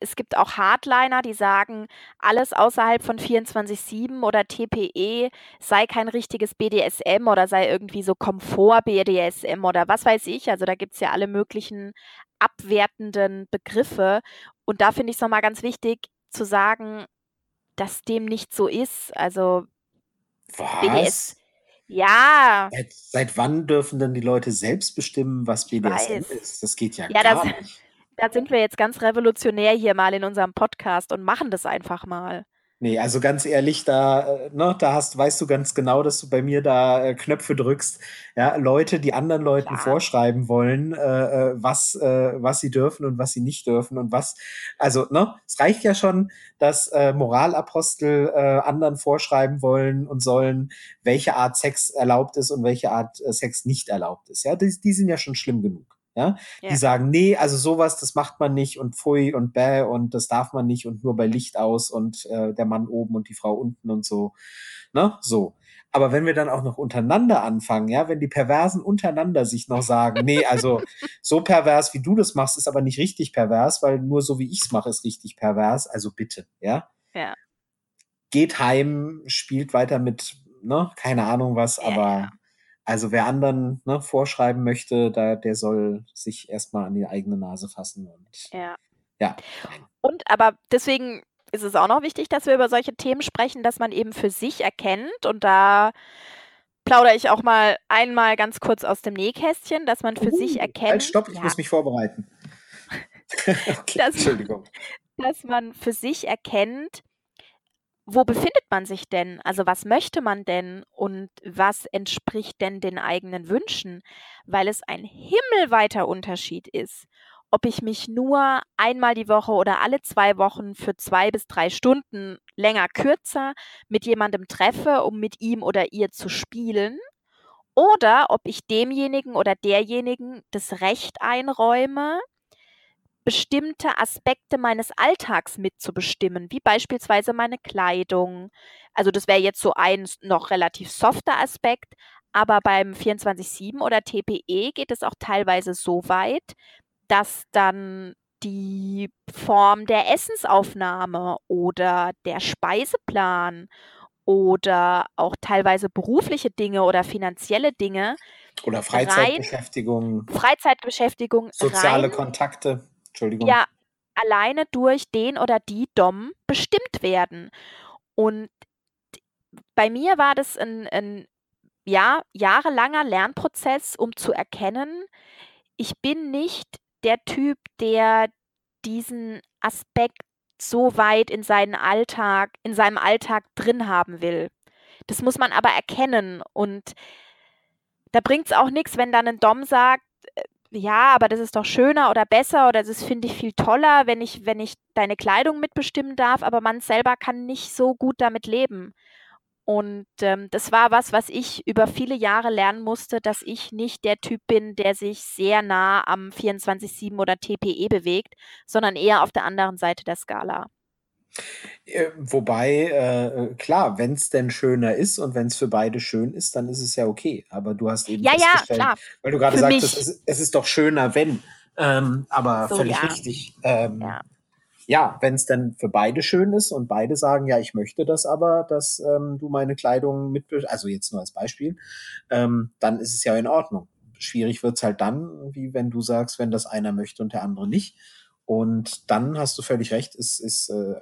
es gibt auch Hardliner, die sagen, alles außerhalb von 24-7 oder TPE sei kein richtiges BDSM oder sei irgendwie so Komfort-BDSM oder was weiß ich. Also da gibt es ja alle möglichen abwertenden Begriffe. Und da finde ich es nochmal ganz wichtig zu sagen, dass dem nicht so ist. Also Was? Ja, Seit, seit wann dürfen denn die Leute selbst bestimmen, was BDSM ist? Das geht ja, Ja, gar das- nicht. da sind wir jetzt ganz revolutionär hier mal in unserem Podcast und machen das einfach mal. Nee, also ganz ehrlich, da, äh, ne, da hast, weißt du ganz genau, dass du bei mir da äh, Knöpfe drückst. Ja, Leute, die anderen Leuten Klar. vorschreiben wollen, äh, äh, was, äh, was sie dürfen und was sie nicht dürfen und was. Also, ne, es reicht ja schon, dass äh, Moralapostel anderen vorschreiben wollen und sollen, welche Art Sex erlaubt ist und welche Art Sex nicht erlaubt ist. Ja, die, die sind ja schon schlimm genug. Ja, Ja. die sagen, nee, also sowas, das macht man nicht und pfui und bäh und das darf man nicht und nur bei Licht aus und äh, der Mann oben und die Frau unten und so. Ne? So. Aber wenn wir dann auch noch untereinander anfangen, ja, wenn die Perversen untereinander sich noch sagen, nee, also so pervers, wie du das machst, ist aber nicht richtig pervers, weil nur so wie ich's mache, ist richtig pervers. Also bitte, ja. Ja. Geht heim, spielt weiter mit, ne, keine Ahnung was, Ja, aber ja. Also wer anderen ne, vorschreiben möchte, da, der soll sich erstmal an die eigene Nase fassen und Ja. ja. Und aber deswegen ist es auch noch wichtig, dass wir über solche Themen sprechen, dass man eben für sich erkennt und da plaudere ich auch mal einmal ganz kurz aus dem Nähkästchen, dass man für sich Uh, erkennt, Halt, stopp, ich ja, muss mich vorbereiten. okay, Das- Entschuldigung. dass man für sich erkennt, wo befindet man sich denn? Also was möchte man denn und was entspricht denn den eigenen Wünschen? Weil es ein himmelweiter Unterschied ist, ob ich mich nur einmal die Woche oder alle zwei Wochen für zwei bis drei Stunden länger kürzer mit jemandem treffe, um mit ihm oder ihr zu spielen, oder ob ich demjenigen oder derjenigen das Recht einräume, bestimmte Aspekte meines Alltags mitzubestimmen, wie beispielsweise meine Kleidung. Also das wäre jetzt so ein noch relativ softer Aspekt, aber beim 24-7 oder TPE geht es auch teilweise so weit, dass dann die Form der Essensaufnahme oder der Speiseplan oder auch teilweise berufliche Dinge oder finanzielle Dinge oder Freizeitbeschäftigung, rein, Freizeitbeschäftigung, soziale rein, Kontakte. Entschuldigung. Ja, alleine durch den oder die Dom bestimmt werden. Und bei mir war das ein, ein ja, jahrelanger Lernprozess, um zu erkennen, ich bin nicht der Typ, der diesen Aspekt so weit in seinen Alltag, in seinem Alltag drin haben will. Das muss man aber erkennen und da bringt es auch nichts, wenn dann ein Dom sagt, ja, aber das ist doch schöner oder besser oder das finde ich viel toller, wenn ich, wenn ich deine Kleidung mitbestimmen darf, aber man selber kann nicht so gut damit leben. Und ähm, das war was, was ich über viele Jahre lernen musste, dass ich nicht der Typ bin, der sich sehr nah am 24-7 oder TPE bewegt, sondern eher auf der anderen Seite der Skala. Äh, wobei, äh, klar, wenn es denn schöner ist und wenn es für beide schön ist, dann ist es ja okay. Aber du hast eben Ja, ja, klar. weil du gerade sagtest, es, es ist doch schöner, wenn. Ähm, aber So, völlig ja. richtig. Ähm, Ja. ja, wenn es dann für beide schön ist und beide sagen, ja, ich möchte das aber, dass ähm, du meine Kleidung mit, also jetzt nur als Beispiel, ähm, dann ist es ja in Ordnung. Schwierig wird's halt dann, wie wenn du sagst, wenn das einer möchte und der andere nicht. Und dann hast du völlig recht, es ist äh,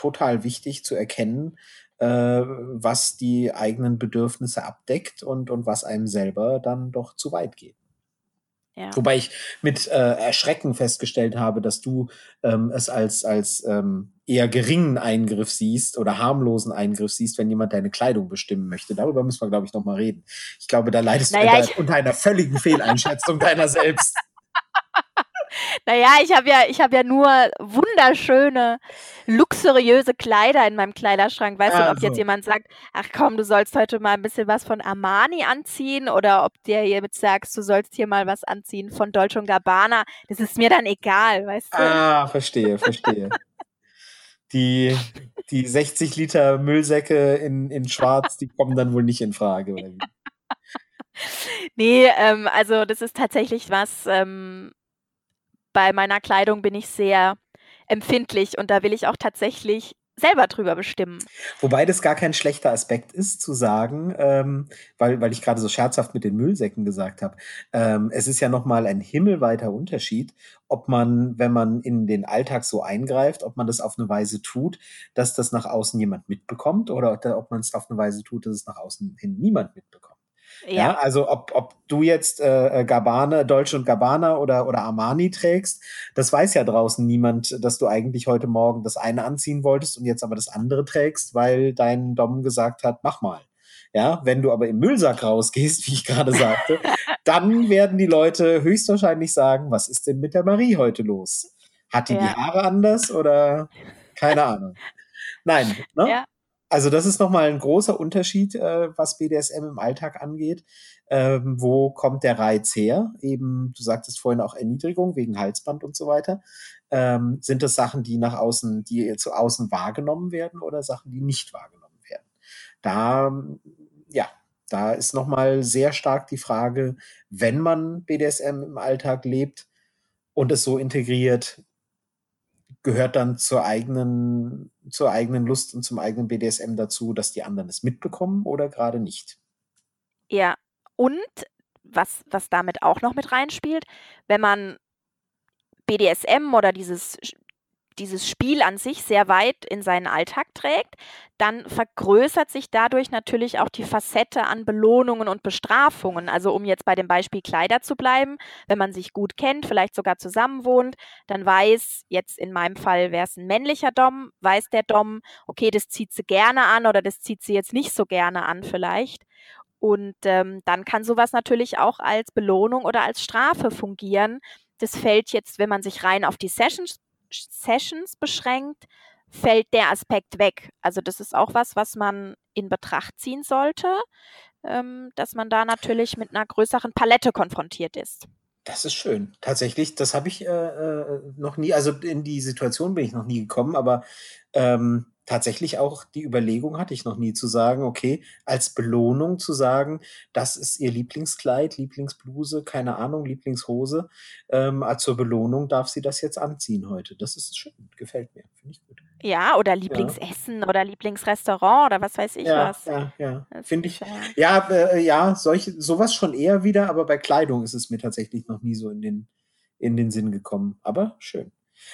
total wichtig zu erkennen, äh, was die eigenen Bedürfnisse abdeckt und, und was einem selber dann doch zu weit geht. Ja. Wobei ich mit äh, Erschrecken festgestellt habe, dass du ähm, es als, als ähm, eher geringen Eingriff siehst oder harmlosen Eingriff siehst, wenn jemand deine Kleidung bestimmen möchte. Darüber müssen wir, glaube ich, noch mal reden. Ich glaube, da leidest Naja, du unter, unter einer völligen Fehleinschätzung deiner selbst. Naja, ich habe ja, ich habe ja nur wunderschöne, luxuriöse Kleider in meinem Kleiderschrank. Weißt du, ob Also. jetzt jemand sagt, ach komm, du sollst heute mal ein bisschen was von Armani anziehen oder ob dir hiermit sagst, du sollst hier mal was anziehen von Dolce Gabbana, das ist mir dann egal, weißt du? Ah, verstehe, verstehe. Die, die 60 Liter Müllsäcke in, in Schwarz, die kommen dann wohl nicht in Frage. Oder wie? Nee, ähm, also das ist tatsächlich was, ähm, bei meiner Kleidung bin ich sehr empfindlich und da will ich auch tatsächlich selber drüber bestimmen. Wobei das gar kein schlechter Aspekt ist, zu sagen, ähm, weil, weil ich gerade so scherzhaft mit den Müllsäcken gesagt habe. Ähm, es ist ja nochmal ein himmelweiter Unterschied, ob man, wenn man in den Alltag so eingreift, ob man das auf eine Weise tut, dass das nach außen jemand mitbekommt oder ob man es auf eine Weise tut, dass es nach außen hin niemand mitbekommt. Ja, Ja, also ob, ob du jetzt äh, Gabbana, Deutsche und Gabbana oder, oder Armani trägst, das weiß ja draußen niemand, dass du eigentlich heute Morgen das eine anziehen wolltest und jetzt aber das andere trägst, weil dein Dom gesagt hat, mach mal. Ja, wenn du aber im Müllsack rausgehst, wie ich gerade sagte, dann werden die Leute höchstwahrscheinlich sagen, was ist denn mit der Marie heute los? Hat die die Ja. Haare anders oder keine Ahnung? Nein, ne? ja, Also das ist nochmal ein großer Unterschied, äh, was BDSM im Alltag angeht. Ähm, wo kommt der Reiz her? Eben, du sagtest vorhin auch Erniedrigung wegen Halsband und so weiter. Ähm, sind das Sachen, die nach außen, die zu außen wahrgenommen werden oder Sachen, die nicht wahrgenommen werden? Da, ja, da ist nochmal sehr stark die Frage, wenn man BDSM im Alltag lebt und es so integriert, gehört dann zur eigenen, zur eigenen Lust und zum eigenen BDSM dazu, dass die anderen es mitbekommen oder gerade nicht. ja. Und was, was damit auch noch mit reinspielt, wenn man BDSM oder dieses, dieses Spiel an sich sehr weit in seinen Alltag trägt, dann vergrößert sich dadurch natürlich auch die Facette an Belohnungen und Bestrafungen. Also um jetzt bei dem Beispiel Kleider zu bleiben, wenn man sich gut kennt, vielleicht sogar zusammen wohnt, dann weiß, jetzt in meinem Fall wäre es ein männlicher Dom, weiß der Dom, okay, das zieht sie gerne an oder das zieht sie jetzt nicht so gerne an vielleicht. Und ähm, dann kann sowas natürlich auch als Belohnung oder als Strafe fungieren. Das fällt jetzt, wenn man sich rein auf die Sessions, Sessions beschränkt, fällt der Aspekt weg. Also das ist auch was, was man in Betracht ziehen sollte, ähm, dass man da natürlich mit einer größeren Palette konfrontiert ist. Das ist schön. Tatsächlich, das habe ich äh, äh noch nie, also in die Situation bin ich noch nie gekommen, aber ähm, tatsächlich auch die Überlegung hatte ich noch nie zu sagen, okay, als Belohnung zu sagen, das ist ihr Lieblingskleid, Lieblingsbluse, keine Ahnung, Lieblingshose. Ähm, zur Belohnung darf sie das jetzt anziehen heute. Das ist schön, gefällt mir, finde ich gut. Ja, oder Lieblingsessen ja. oder Lieblingsrestaurant oder was weiß ich ja, was. Ja, ja, finde ich. Ja, äh, ja, solche, sowas schon eher wieder, aber bei Kleidung ist es mir tatsächlich noch nie so in den, in den Sinn gekommen. Aber schön.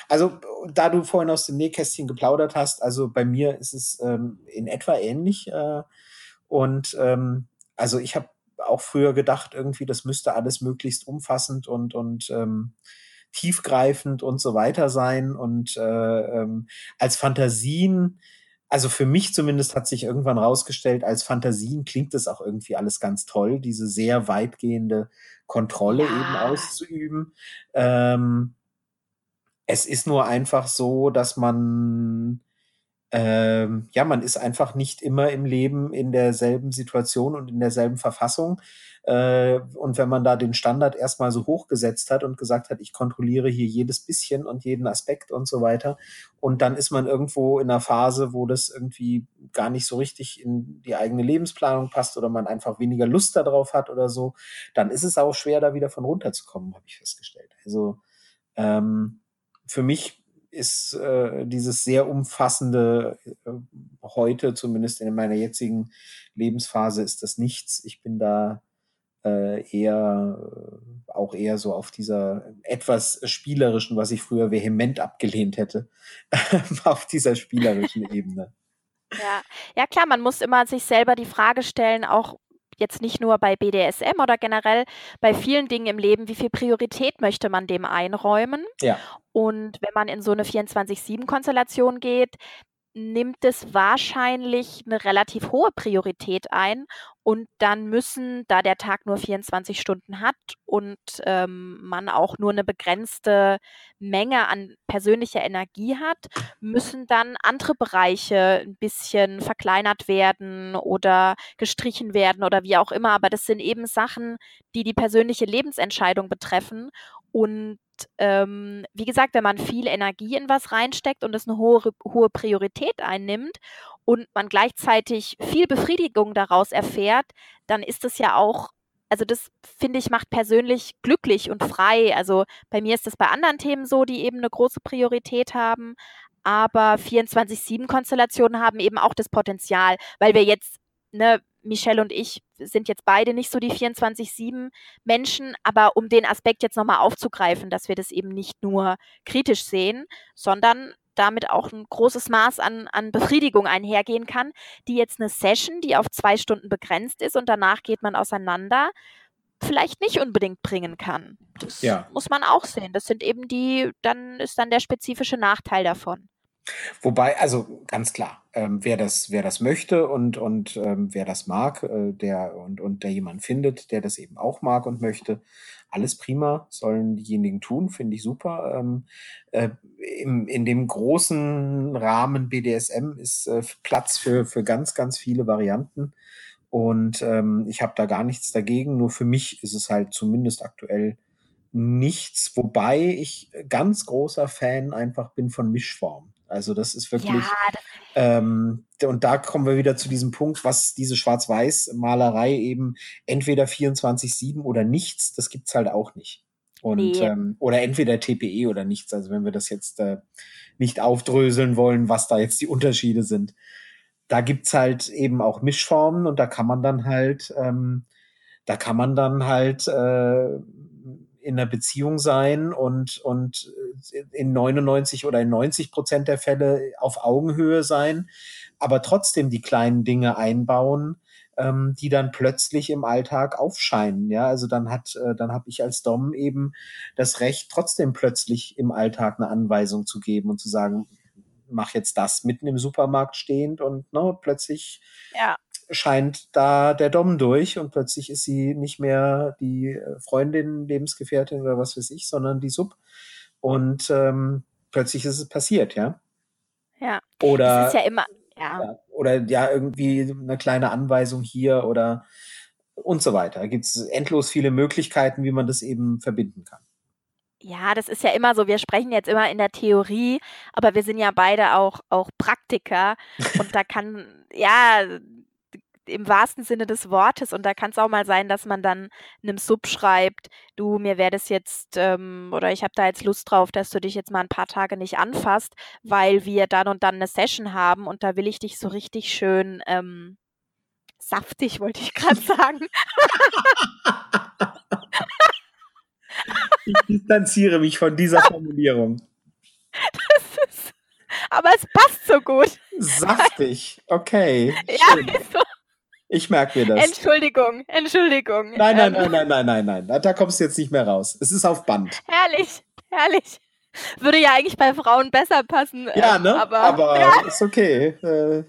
Also, da du vorhin aus dem Nähkästchen geplaudert hast, also bei mir ist es ähm, in etwa ähnlich. Äh, und ähm, also ich habe auch früher gedacht, irgendwie, das müsste alles möglichst umfassend und, und ähm, tiefgreifend und so weiter sein. Und äh, ähm, als Fantasien, also für mich zumindest hat sich irgendwann rausgestellt, als Fantasien klingt das auch irgendwie alles ganz toll, diese sehr weitgehende Kontrolle ja. eben auszuüben. Ähm, es ist nur einfach so, dass man ähm, ja, man ist einfach nicht immer im Leben in derselben Situation und in derselben Verfassung. Äh, und wenn man da den Standard erstmal so hochgesetzt hat und gesagt hat, ich kontrolliere hier jedes bisschen und jeden Aspekt und so weiter, und dann ist man irgendwo in einer Phase, wo das irgendwie gar nicht so richtig in die eigene Lebensplanung passt oder man einfach weniger Lust darauf hat oder so, dann ist es auch schwer, da wieder von runterzukommen, habe ich festgestellt. Also ähm, für mich ist äh, dieses sehr umfassende äh, heute, zumindest in meiner jetzigen Lebensphase, ist das nichts. Ich bin da äh, eher äh, auch eher so auf dieser etwas spielerischen, was ich früher vehement abgelehnt hätte, auf dieser spielerischen Ebene. Ja. ja, klar, man muss immer sich selber die Frage stellen, auch jetzt nicht nur bei BDSM oder generell bei vielen Dingen im Leben, wie viel Priorität möchte man dem einräumen? Ja. Und wenn man in so eine 24-7-Konstellation geht, nimmt es wahrscheinlich eine relativ hohe Priorität ein und dann müssen, da der Tag nur 24 Stunden hat und ähm, man auch nur eine begrenzte Menge an persönlicher Energie hat, müssen dann andere Bereiche ein bisschen verkleinert werden oder gestrichen werden oder wie auch immer. Aber das sind eben Sachen, die die persönliche Lebensentscheidung betreffen und ähm, wie gesagt, wenn man viel Energie in was reinsteckt und es eine hohe, hohe Priorität einnimmt und man gleichzeitig viel Befriedigung daraus erfährt, dann ist es ja auch, also das finde ich, macht persönlich glücklich und frei. Also bei mir ist es bei anderen Themen so, die eben eine große Priorität haben. Aber 24-7-Konstellationen haben eben auch das Potenzial, weil wir jetzt, ne, Michelle und ich sind jetzt beide nicht so die 24-7 Menschen, aber um den Aspekt jetzt nochmal aufzugreifen, dass wir das eben nicht nur kritisch sehen, sondern damit auch ein großes Maß an, an Befriedigung einhergehen kann, die jetzt eine Session, die auf zwei Stunden begrenzt ist und danach geht man auseinander, vielleicht nicht unbedingt bringen kann. Das ja. muss man auch sehen. Das sind eben die, dann ist dann der spezifische Nachteil davon. Wobei, also ganz klar, ähm, wer das, wer das möchte und, und ähm, wer das mag, äh, der und, und der jemand findet, der das eben auch mag und möchte, alles prima, sollen diejenigen tun, finde ich super. Ähm, äh, im, in dem großen Rahmen BDSM ist äh, Platz für, für ganz, ganz viele Varianten. Und ähm, ich habe da gar nichts dagegen. Nur für mich ist es halt zumindest aktuell nichts, wobei ich ganz großer Fan einfach bin von Mischformen. Also das ist wirklich. Ja, das ähm, und da kommen wir wieder zu diesem Punkt, was diese Schwarz-Weiß-Malerei eben entweder 24-7 oder nichts, das gibt's halt auch nicht. Und nee. ähm, oder entweder TPE oder nichts. Also wenn wir das jetzt äh, nicht aufdröseln wollen, was da jetzt die Unterschiede sind. Da gibt's halt eben auch Mischformen und da kann man dann halt, ähm, da kann man dann halt äh, in einer Beziehung sein und, und in 99 oder in 90 Prozent der Fälle auf Augenhöhe sein, aber trotzdem die kleinen Dinge einbauen, ähm, die dann plötzlich im Alltag aufscheinen. Ja, also dann hat, äh, dann habe ich als Dom eben das Recht, trotzdem plötzlich im Alltag eine Anweisung zu geben und zu sagen, mach jetzt das mitten im Supermarkt stehend und ne, plötzlich Ja. Scheint da der Dom durch und plötzlich ist sie nicht mehr die äh, Freundin, Lebensgefährtin oder was weiß ich, sondern die Sub. Und ähm, plötzlich ist es passiert, ja. Ja. Oder Es ist ja immer, ja. ja, oder ja, irgendwie eine kleine Anweisung hier oder und so weiter. Da gibt es endlos viele Möglichkeiten, wie man das eben verbinden kann. Ja, das ist ja immer so. Wir sprechen jetzt immer in der Theorie, aber wir sind ja beide auch, auch Praktiker. Und da kann, ja, im wahrsten Sinne des Wortes, und da kann es auch mal sein, dass man dann einem Sub schreibt, du, mir wäre das jetzt, ähm, oder ich habe da jetzt Lust drauf, dass du dich jetzt mal ein paar Tage nicht anfasst, weil wir dann und dann eine Session haben und da will ich dich so richtig schön ähm, saftig, wollte ich gerade sagen. Ich distanziere mich von dieser Formulierung. Das ist, aber es passt so gut. Saftig, okay. Ja, schön. so. Ich merke mir das. Entschuldigung, Entschuldigung. Nein, nein, Ähm, nein, nein, nein, nein, nein. Da kommst du jetzt nicht mehr raus. Es ist auf Band. Herrlich, herrlich. Würde ja eigentlich bei Frauen besser passen. Ja, ähm, ne? Aber, Aber ja, ist okay. Äh,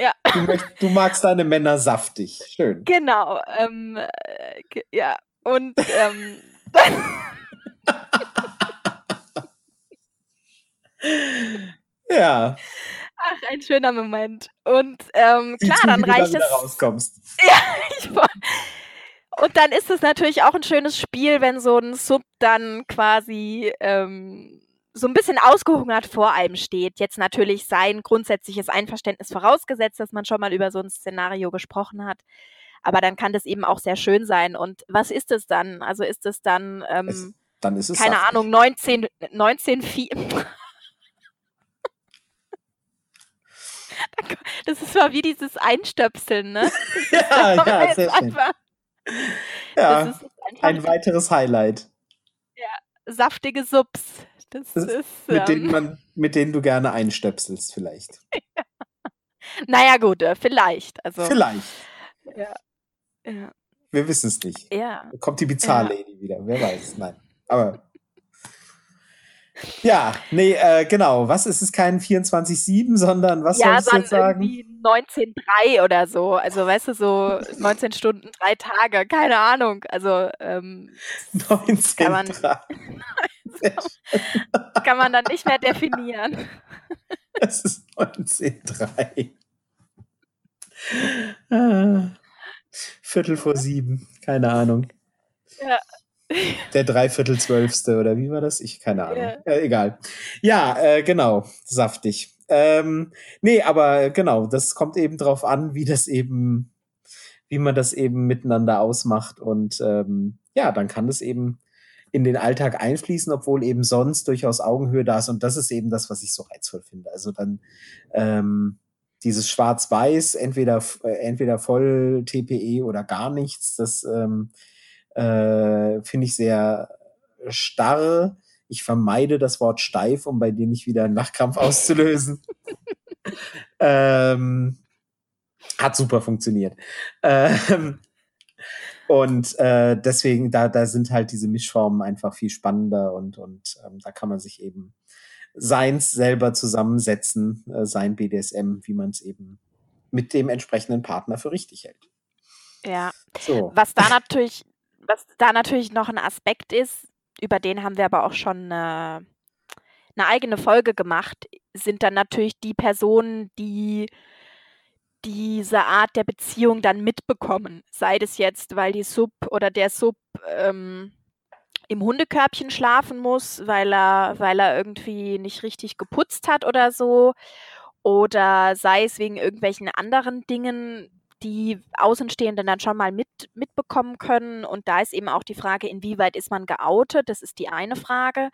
ja, du, möcht, du magst deine Männer saftig. Schön. genau. Ähm, äh, ja, und ähm, Ja. Ach, ein schöner Moment. Und ähm, klar, zu, dann reicht es. rauskommst. Ich woll- und dann ist es natürlich auch ein schönes Spiel, wenn so ein Sub dann quasi ähm, so ein bisschen ausgehungert vor einem steht. Jetzt natürlich sein grundsätzliches Einverständnis vorausgesetzt, dass man schon mal über so ein Szenario gesprochen hat. Aber dann kann das eben auch sehr schön sein. Und was ist es dann? Also ist es dann, ähm, Es, dann ist es keine saftig. Ahnung, 19, 19 Vi- Das ist mal wie dieses Einstöpseln, ne? Ja, ja, sehr schön. einfach, Ja, ein weiteres Highlight, saftige Subs. Das Das- ist, mit denen, ähm, man, mit denen du gerne einstöpselst, vielleicht. naja gut, äh, vielleicht. Also, Vielleicht. Ja, Wir wissen es nicht. ja. Da kommt die Bizarre Lady wieder. Wer weiß. Nein. Aber. Ja, nee, äh, genau. Was ist es kein 24-7, sondern was ja, du dann jetzt sagen? irgendwie 19,3 oder so. Also, weißt du, so 19 Stunden, drei Tage, keine Ahnung. Also, ähm, 19 kann man- kann man dann nicht mehr definieren. Es ist 19.3. Ah, Viertel vor sieben. Keine Ahnung. Ja. Der Dreiviertel Zwölfste oder wie war das? Ich keine Ahnung. Ja. Äh, egal. Ja, äh, genau. Saftig. Ähm, nee, aber genau, das kommt eben drauf an, wie das eben, wie man das eben miteinander ausmacht. Und ähm, ja, dann kann das eben in den Alltag einfließen, obwohl eben sonst durchaus Augenhöhe da ist. Und das ist eben das, was ich so reizvoll finde. Also dann ähm, dieses Schwarz-Weiß, entweder, äh, entweder voll TPE oder gar nichts, das ähm, äh, finde ich sehr starr. Ich vermeide das Wort steif, um bei dir nicht wieder einen Lachkrampf auszulösen. ähm, hat super funktioniert. Ähm, und äh, deswegen, da, da sind halt diese Mischformen einfach viel spannender und, und ähm, da kann man sich eben seins selber zusammensetzen, äh, sein BDSM, wie man es eben mit dem entsprechenden Partner für richtig hält. Ja. So. Was da natürlich, was da natürlich noch ein Aspekt ist, über den haben wir aber auch schon eine, eine eigene Folge gemacht, sind dann natürlich die Personen, die diese Art der Beziehung dann mitbekommen. Sei das jetzt, weil die Sub oder der Sub ähm, im Hundekörbchen schlafen muss, weil er, weil er irgendwie nicht richtig geputzt hat oder so. Oder sei es wegen irgendwelchen anderen Dingen, die Außenstehenden dann schon mal mit, mitbekommen können. Und da ist eben auch die Frage, inwieweit ist man geoutet? Das ist die eine Frage.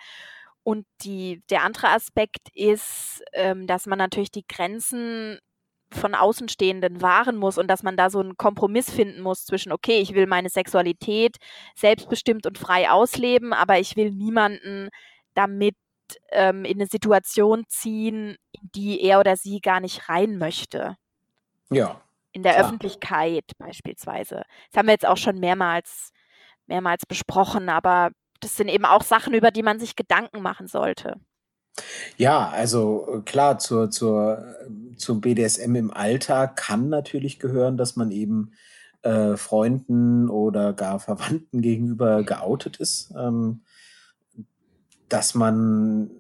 Und die, der andere Aspekt ist, ähm, dass man natürlich die Grenzen von Außenstehenden wahren muss und dass man da so einen Kompromiss finden muss zwischen, okay, ich will meine Sexualität selbstbestimmt und frei ausleben, aber ich will niemanden damit ähm, in eine Situation ziehen, in die er oder sie gar nicht rein möchte. Ja. In der klar. Öffentlichkeit beispielsweise. Das haben wir jetzt auch schon mehrmals, mehrmals besprochen, aber das sind eben auch Sachen, über die man sich Gedanken machen sollte. Ja, also äh, klar, zur, zur, äh, zum BDSM im Alltag kann natürlich gehören, dass man eben äh, Freunden oder gar Verwandten gegenüber geoutet ist. Ähm, dass man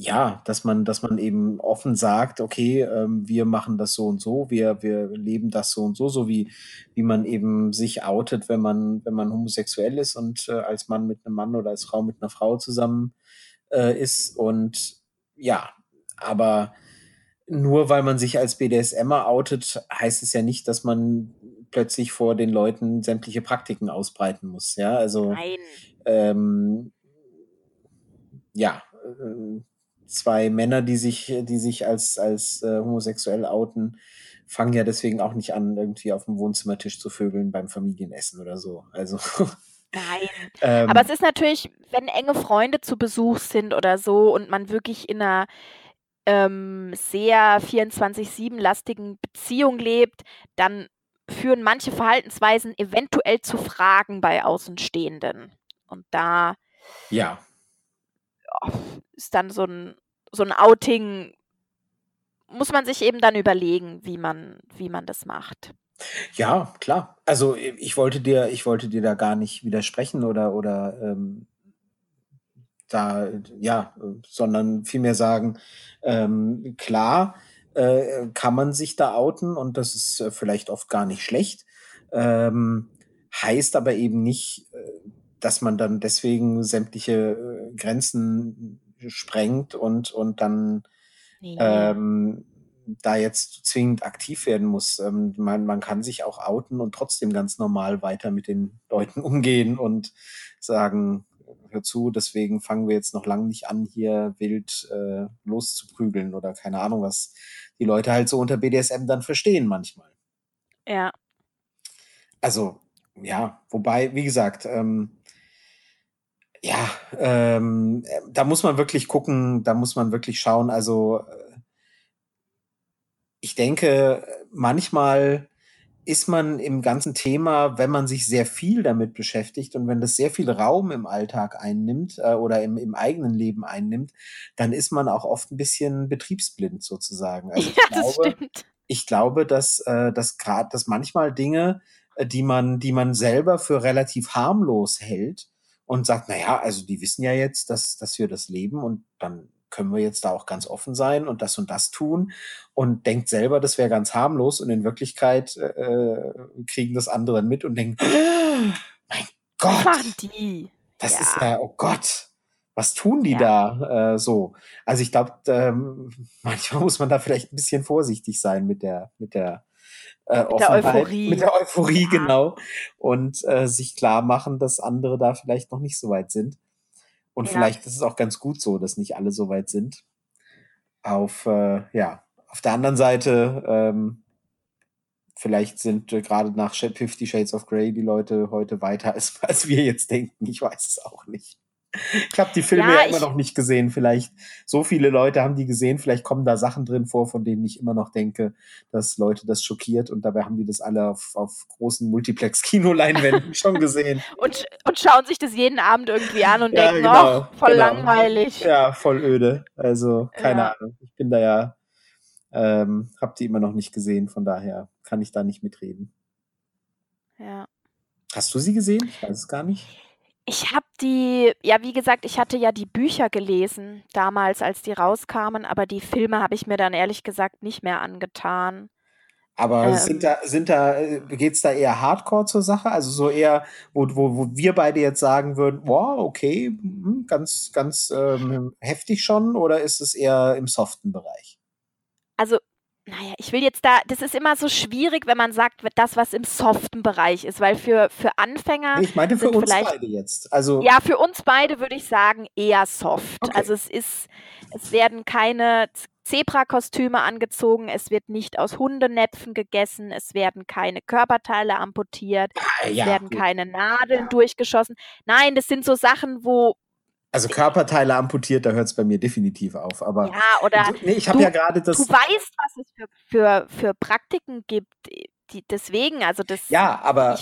ja, dass man, dass man eben offen sagt, okay, ähm, wir machen das so und so, wir, wir leben das so und so, so wie, wie man eben sich outet, wenn man, wenn man homosexuell ist und äh, als Mann mit einem Mann oder als Frau mit einer Frau zusammen äh, ist. Und ja, aber nur weil man sich als BDSMer outet, heißt es ja nicht, dass man plötzlich vor den Leuten sämtliche Praktiken ausbreiten muss. Ja, also Nein. ähm, ja, äh, zwei Männer, die sich, die sich als, als äh, homosexuell outen, fangen ja deswegen auch nicht an, irgendwie auf dem Wohnzimmertisch zu vögeln beim Familienessen oder so. Also Nein. ähm, Aber es ist natürlich, wenn enge Freunde zu Besuch sind oder so und man wirklich in einer ähm, sehr 24-7-lastigen Beziehung lebt, dann führen manche Verhaltensweisen eventuell zu Fragen bei Außenstehenden. Und da ja, ist dann so ein, so ein Outing, muss man sich eben dann überlegen, wie man, wie man das macht. Ja, klar. Also ich wollte dir, ich wollte dir da gar nicht widersprechen oder oder ähm, da ja, sondern vielmehr sagen, ähm, klar äh, kann man sich da outen und das ist äh, vielleicht oft gar nicht schlecht. Ähm, heißt aber eben nicht, äh, dass man dann deswegen sämtliche äh, Grenzen sprengt und und dann Nee. ähm, da jetzt zwingend aktiv werden muss. Ähm, man, man kann sich auch outen und trotzdem ganz normal weiter mit den Leuten umgehen und sagen, hör zu, deswegen fangen wir jetzt noch lange nicht an, hier wild äh, loszuprügeln oder keine Ahnung, was die Leute halt so unter BDSM dann verstehen manchmal. Ja. Also, ja, wobei, wie gesagt, ähm, ja, ähm, äh, da muss man wirklich gucken, da muss man wirklich schauen. Also, äh, ich denke, manchmal ist man im ganzen Thema, wenn man sich sehr viel damit beschäftigt und wenn das sehr viel Raum im Alltag einnimmt äh, oder im, im eigenen Leben einnimmt, dann ist man auch oft ein bisschen betriebsblind sozusagen. Also ich ja, das glaube, stimmt. ich glaube, dass, äh, dass gerade, dass manchmal Dinge, äh, die man, die man selber für relativ harmlos hält und sagt, na ja, also die wissen ja jetzt, dass, dass wir das leben und dann können wir jetzt da auch ganz offen sein und das und das tun und denkt selber, das wäre ganz harmlos und in Wirklichkeit äh, kriegen das andere mit und denken, mein Was Gott, machen die? das Ja. ist ja, oh Gott, was tun die Ja. da äh, so? Also ich glaube, ähm, manchmal muss man da vielleicht ein bisschen vorsichtig sein mit der, mit der äh, Mit der Euphorie. mit der Euphorie, Ja. genau. Und äh, sich klar machen, dass andere da vielleicht noch nicht so weit sind. Und Ja. vielleicht ist es auch ganz gut so, dass nicht alle so weit sind. Auf, äh, ja, auf der anderen Seite, ähm, vielleicht sind äh, gerade nach Fifty Shades of Grey die Leute heute weiter, als, als wir jetzt denken. Ich weiß es auch nicht. Ich habe die Filme Ja, ja, immer noch nicht gesehen. Vielleicht so viele Leute haben die gesehen. Vielleicht kommen da Sachen drin vor, von denen ich immer noch denke, dass Leute das schockiert. Und dabei haben die das alle auf, auf großen Multiplex-Kinoleinwänden schon gesehen. Und, und schauen sich das jeden Abend irgendwie an und Ja, denken, genau, oh, voll genau. langweilig. Ja, voll öde. Also keine Ja. Ahnung. Ich bin da ja, ähm, hab die immer noch nicht gesehen. Von daher kann ich da nicht mitreden. Ja. Hast du sie gesehen? Ich weiß es gar nicht. Ich habe die, ja, wie gesagt, ich hatte ja die Bücher gelesen damals, als die rauskamen, aber die Filme habe ich mir dann ehrlich gesagt nicht mehr angetan. Aber Ähm. sind da, sind da, äh, geht's da eher hardcore zur Sache? Also so eher, wo, wo, wo wir beide jetzt sagen würden, wow, okay, hm, ganz, ganz ähm, heftig schon, oder ist es eher im soften Bereich? Also, naja, ich will jetzt da, das ist immer so schwierig, wenn man sagt, das, was im soften Bereich ist, weil für, für Anfänger, ich meinte für uns vielleicht- beide jetzt. Also, ja, für uns beide würde ich sagen, eher soft. Okay. Also es ist, es werden keine Zebrakostüme angezogen, es wird nicht aus Hundenäpfen gegessen, es werden keine Körperteile amputiert, ah, es ja, werden gut. keine Nadeln durchgeschossen. Nein, das sind so Sachen, wo, Also Körperteile amputiert, da hört es bei mir definitiv auf. Aber ja, oder nee, ich habe ja gerade das. Du weißt, was es für, für, für Praktiken gibt. Die, deswegen, also das. Ja, aber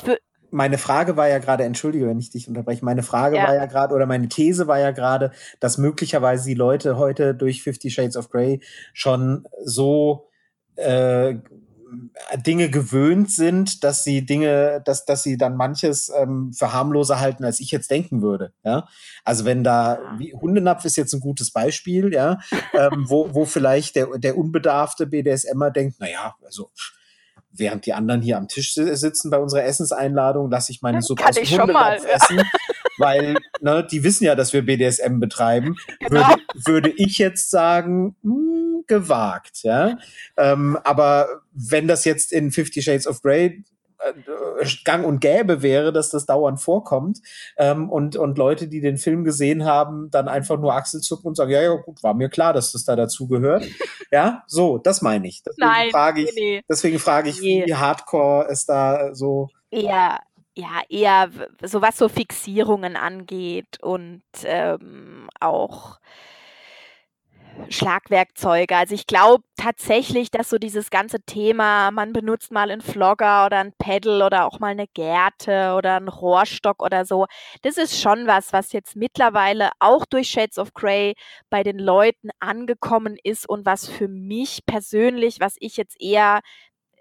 meine Frage war ja gerade, entschuldige, wenn ich dich unterbreche, meine Frage ja. war ja gerade, oder meine These war ja gerade, dass möglicherweise die Leute heute durch Fifty Shades of Grey schon so äh, Dinge gewöhnt sind, dass sie Dinge, dass, dass sie dann manches ähm, für harmloser halten, als ich jetzt denken würde. Ja, also wenn da wie Hundenapf ist jetzt ein gutes Beispiel, ja, ähm, wo, wo vielleicht der, der unbedarfte BDSMer denkt, naja, also während die anderen hier am Tisch sitzen bei unserer Essenseinladung, lasse ich meine Suppe aus dem Hundenapf essen. weil ne, die wissen ja, dass wir BDSM betreiben, genau. würde, würde ich jetzt sagen, mh, hm, gewagt, ja. Ähm, aber wenn das jetzt in Fifty Shades of Grey äh, gang und gäbe wäre, dass das dauernd vorkommt ähm, und, und Leute, die den Film gesehen haben, dann einfach nur Achselzucken und sagen, ja, ja, gut, war mir klar, dass das da dazu gehört. ja, so, das meine ich. Deswegen Nein, frage ich, nee. deswegen frage ich, nee. wie hardcore ist da so. Ja, ja, eher so was so Fixierungen angeht und ähm, auch Schlagwerkzeuge. Also ich glaube tatsächlich, dass so dieses ganze Thema, man benutzt mal einen Flogger oder ein Pedal oder auch mal eine Gerte oder einen Rohrstock oder so, das ist schon was, was jetzt mittlerweile auch durch Shades of Grey bei den Leuten angekommen ist und was für mich persönlich, was ich jetzt eher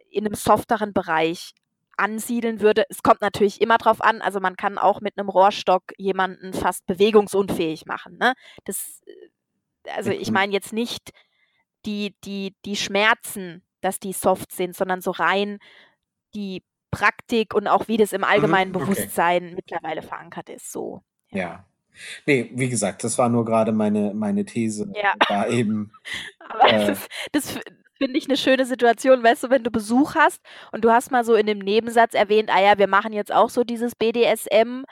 in einem softeren Bereich ansiedeln würde. Es kommt natürlich immer drauf an, also man kann auch mit einem Rohrstock jemanden fast bewegungsunfähig machen. Ne? Das äh, also ich mhm. meine jetzt nicht die, die, die Schmerzen, dass die soft sind, sondern so rein die Praktik und auch wie das im allgemeinen mhm, okay. Bewusstsein mittlerweile verankert ist. So. Ja. ja. Nee, wie gesagt, das war nur gerade meine, meine These. Ja. Da eben. Aber äh, das, das finde ich eine schöne Situation, weißt du, wenn du Besuch hast und du hast mal so in dem Nebensatz erwähnt, ah ja, wir machen jetzt auch so dieses BDSM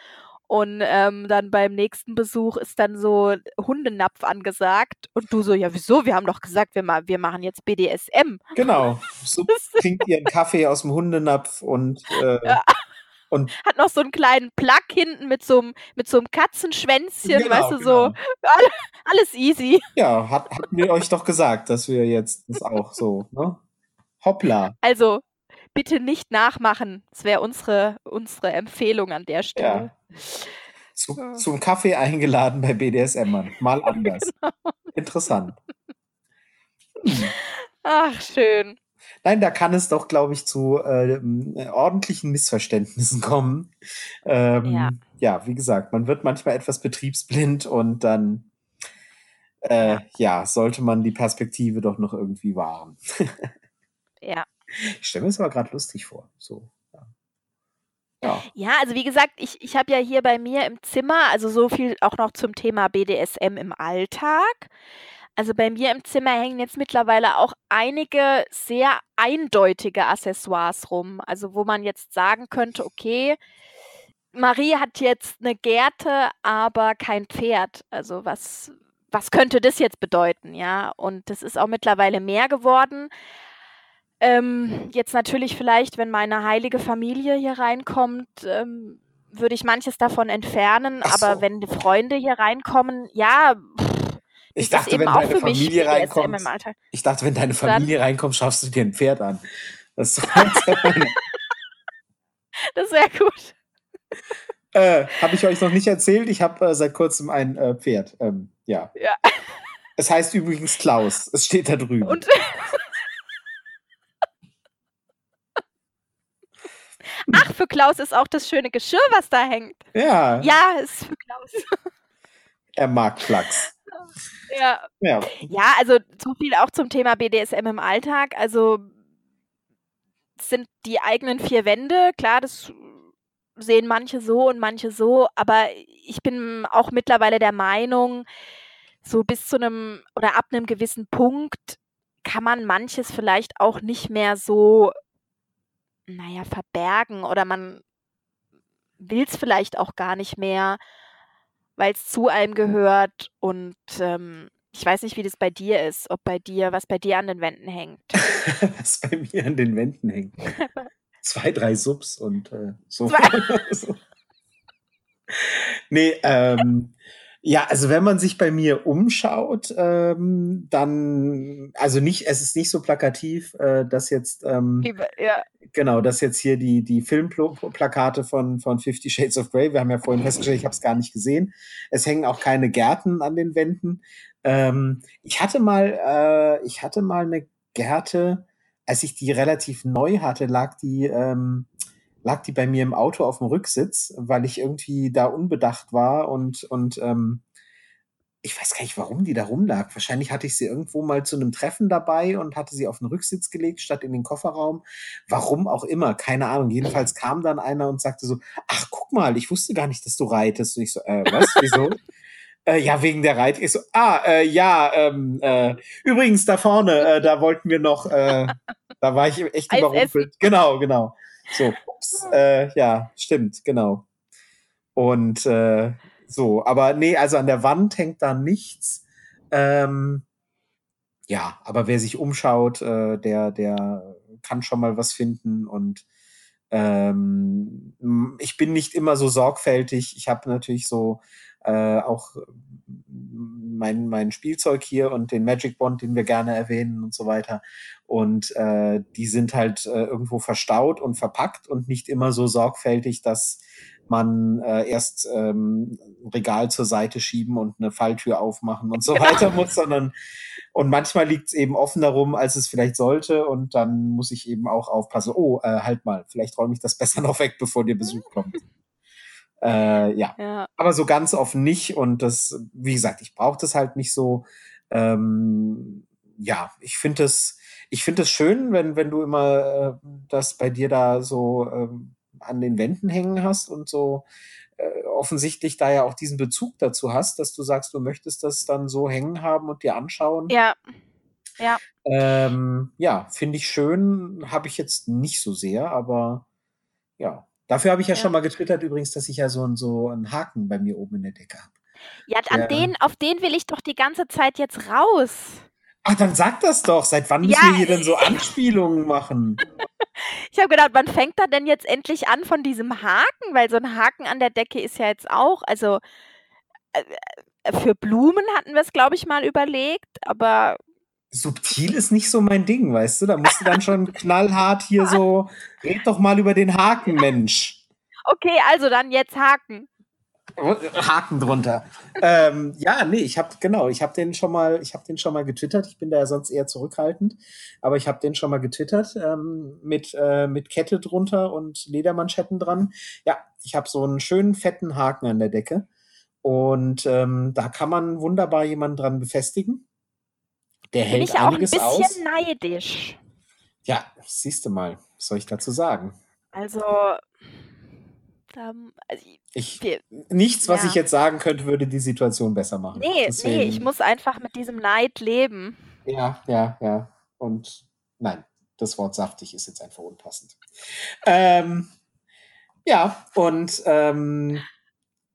und ähm, dann beim nächsten Besuch ist dann so Hundenapf angesagt. Und du so, ja, wieso? Wir haben doch gesagt, wir, ma wir machen jetzt BDSM. Genau. So trinkt ihr einen Kaffee aus dem Hundenapf und, äh, ja. und. Hat noch so einen kleinen Plug hinten mit so einem, mit so einem Katzenschwänzchen, genau, weißt du, genau. so. Alles easy. Ja, hat, hatten wir euch doch gesagt, dass wir jetzt das auch so, ne? Hoppla. Also, bitte nicht nachmachen. Das wäre unsere, unsere Empfehlung an der Stelle. Ja. Zu, zum Kaffee eingeladen bei BDSM. Mal anders. Genau. Interessant. Hm. Ach, schön. Nein, da kann es doch, glaube ich, zu äh, ordentlichen Missverständnissen kommen. Ähm, ja. ja, wie gesagt, man wird manchmal etwas betriebsblind und dann äh, ja, sollte man die Perspektive doch noch irgendwie wahren. ja. Ich stelle mir das aber gerade lustig vor. So. Ja. ja, also wie gesagt, ich, ich habe ja hier bei mir im Zimmer, also so viel auch noch zum Thema BDSM im Alltag. Also bei mir im Zimmer hängen jetzt mittlerweile auch einige sehr eindeutige Accessoires rum. Also wo man jetzt sagen könnte, okay, Marie hat jetzt eine Gerte, aber kein Pferd. Also was, was könnte das jetzt bedeuten, ja? Und das ist auch mittlerweile mehr geworden. Ähm, jetzt natürlich vielleicht, wenn meine heilige Familie hier reinkommt, ähm, würde ich manches davon entfernen, so. aber wenn die Freunde hier reinkommen, ja, ich dachte, wenn deine Familie reinkommt, ich dachte, wenn deine Familie Dann, reinkommt, schaffst du dir ein Pferd an. Das, das wäre gut. Äh, habe ich euch noch nicht erzählt? Ich habe äh, seit kurzem ein äh, Pferd. Ähm, ja. ja. Es heißt übrigens Klaus. Es steht da drüben. Und Ach, für Klaus ist auch das schöne Geschirr, was da hängt. Ja. Ja, ist für Klaus. Er mag Flachs. Ja. ja. Ja, also so viel auch zum Thema BDSM im Alltag. Also sind die eigenen vier Wände, klar, das sehen manche so und manche so, aber ich bin auch mittlerweile der Meinung, so bis zu einem oder ab einem gewissen Punkt kann man manches vielleicht auch nicht mehr so naja, verbergen oder man will es vielleicht auch gar nicht mehr, weil es zu einem gehört und ähm, ich weiß nicht, wie das bei dir ist, ob bei dir, was bei dir an den Wänden hängt. was bei mir an den Wänden hängt. Zwei, drei Subs und äh, so. so. nee, ähm, Ja, also wenn man sich bei mir umschaut, ähm, dann, also nicht, es ist nicht so plakativ, äh, dass jetzt, ähm, ja. genau, dass jetzt hier die, die Filmplakate von, von Fifty Shades of Grey, wir haben ja vorhin festgestellt, ich habe es gar nicht gesehen. Es hängen auch keine Gärten an den Wänden. Ähm, ich hatte mal, äh, ich hatte mal eine Gärte, als ich die relativ neu hatte, lag die, ähm, lag die bei mir im Auto auf dem Rücksitz, weil ich irgendwie da unbedacht war und, und ähm, ich weiß gar nicht, warum die da rumlag. Wahrscheinlich hatte ich sie irgendwo mal zu einem Treffen dabei und hatte sie auf den Rücksitz gelegt, statt in den Kofferraum. Warum auch immer, keine Ahnung. Jedenfalls kam dann einer und sagte so, ach, guck mal, ich wusste gar nicht, dass du reitest. Und ich so, äh, was, wieso? äh, ja, wegen der Reit. Ich so, ah, äh, ja, ähm, äh, übrigens da vorne, äh, da wollten wir noch, äh, da war ich echt überrumpelt. Genau, genau. So, ups, äh, ja, stimmt, genau. Und äh, so, aber nee, also an der Wand hängt da nichts. Ähm, ja, aber wer sich umschaut, äh, der, der kann schon mal was finden und ähm, ich bin nicht immer so sorgfältig. Ich habe natürlich so äh, auch mein, mein Spielzeug hier und den Magic Bond, den wir gerne erwähnen und so weiter. Und äh, die sind halt äh, irgendwo verstaut und verpackt und nicht immer so sorgfältig, dass man äh, erst ähm, ein Regal zur Seite schieben und eine Falltür aufmachen und so weiter muss, sondern und manchmal liegt es eben offener rum, als es vielleicht sollte und dann muss ich eben auch aufpassen, oh, äh, halt mal, vielleicht räume ich das besser noch weg, bevor dir Besuch kommt. Äh, ja. ja. aber so ganz offen nicht und das, wie gesagt, ich brauche das halt nicht so. Ähm, ja, ich finde es, ich finde es schön, wenn, wenn du immer äh, das bei dir da so ähm, an den Wänden hängen hast und so äh, offensichtlich da ja auch diesen Bezug dazu hast, dass du sagst, du möchtest das dann so hängen haben und dir anschauen. Ja. Ja. Ähm, ja, finde ich schön, habe ich jetzt nicht so sehr, aber ja. Dafür habe ich ja, ja, schon mal getwittert übrigens, dass ich ja so, so einen Haken bei mir oben in der Decke habe. Ja, an der, den, auf den will ich doch die ganze Zeit jetzt raus. Ach, dann sag das doch. Seit wann müssen ja, wir hier denn so Anspielungen machen? ich habe gedacht, wann fängt er denn jetzt endlich an von diesem Haken? Weil so ein Haken an der Decke ist ja jetzt auch, also äh, äh für Blumen hatten wir es, glaube ich, mal überlegt, aber subtil ist nicht so mein Ding, weißt du? Da musst du dann schon knallhart hier so, red doch mal über den Haken, Mensch. Okay, also dann jetzt Haken. Haken drunter. ähm, ja, nee, ich habe genau, ich habe den schon mal, ich habe den schon mal getwittert. Ich bin da ja sonst eher zurückhaltend, aber ich habe den schon mal getwittert ähm, mit äh, mit Kette drunter und Ledermanschetten dran. Ja, ich habe so einen schönen fetten Haken an der Decke und ähm, da kann man wunderbar jemanden dran befestigen. Der hält ich auch ein bisschen aus. neidisch. Ja, siehst du mal, was soll ich dazu sagen? Also, ähm, also ich, wir, nichts, was ja. ich jetzt sagen könnte, würde die Situation besser machen. Nee, Deswegen, nee, ich muss einfach mit diesem Neid leben. Ja, ja, ja. Und nein, das Wort saftig ist jetzt einfach unpassend. Ähm, ja, und ähm,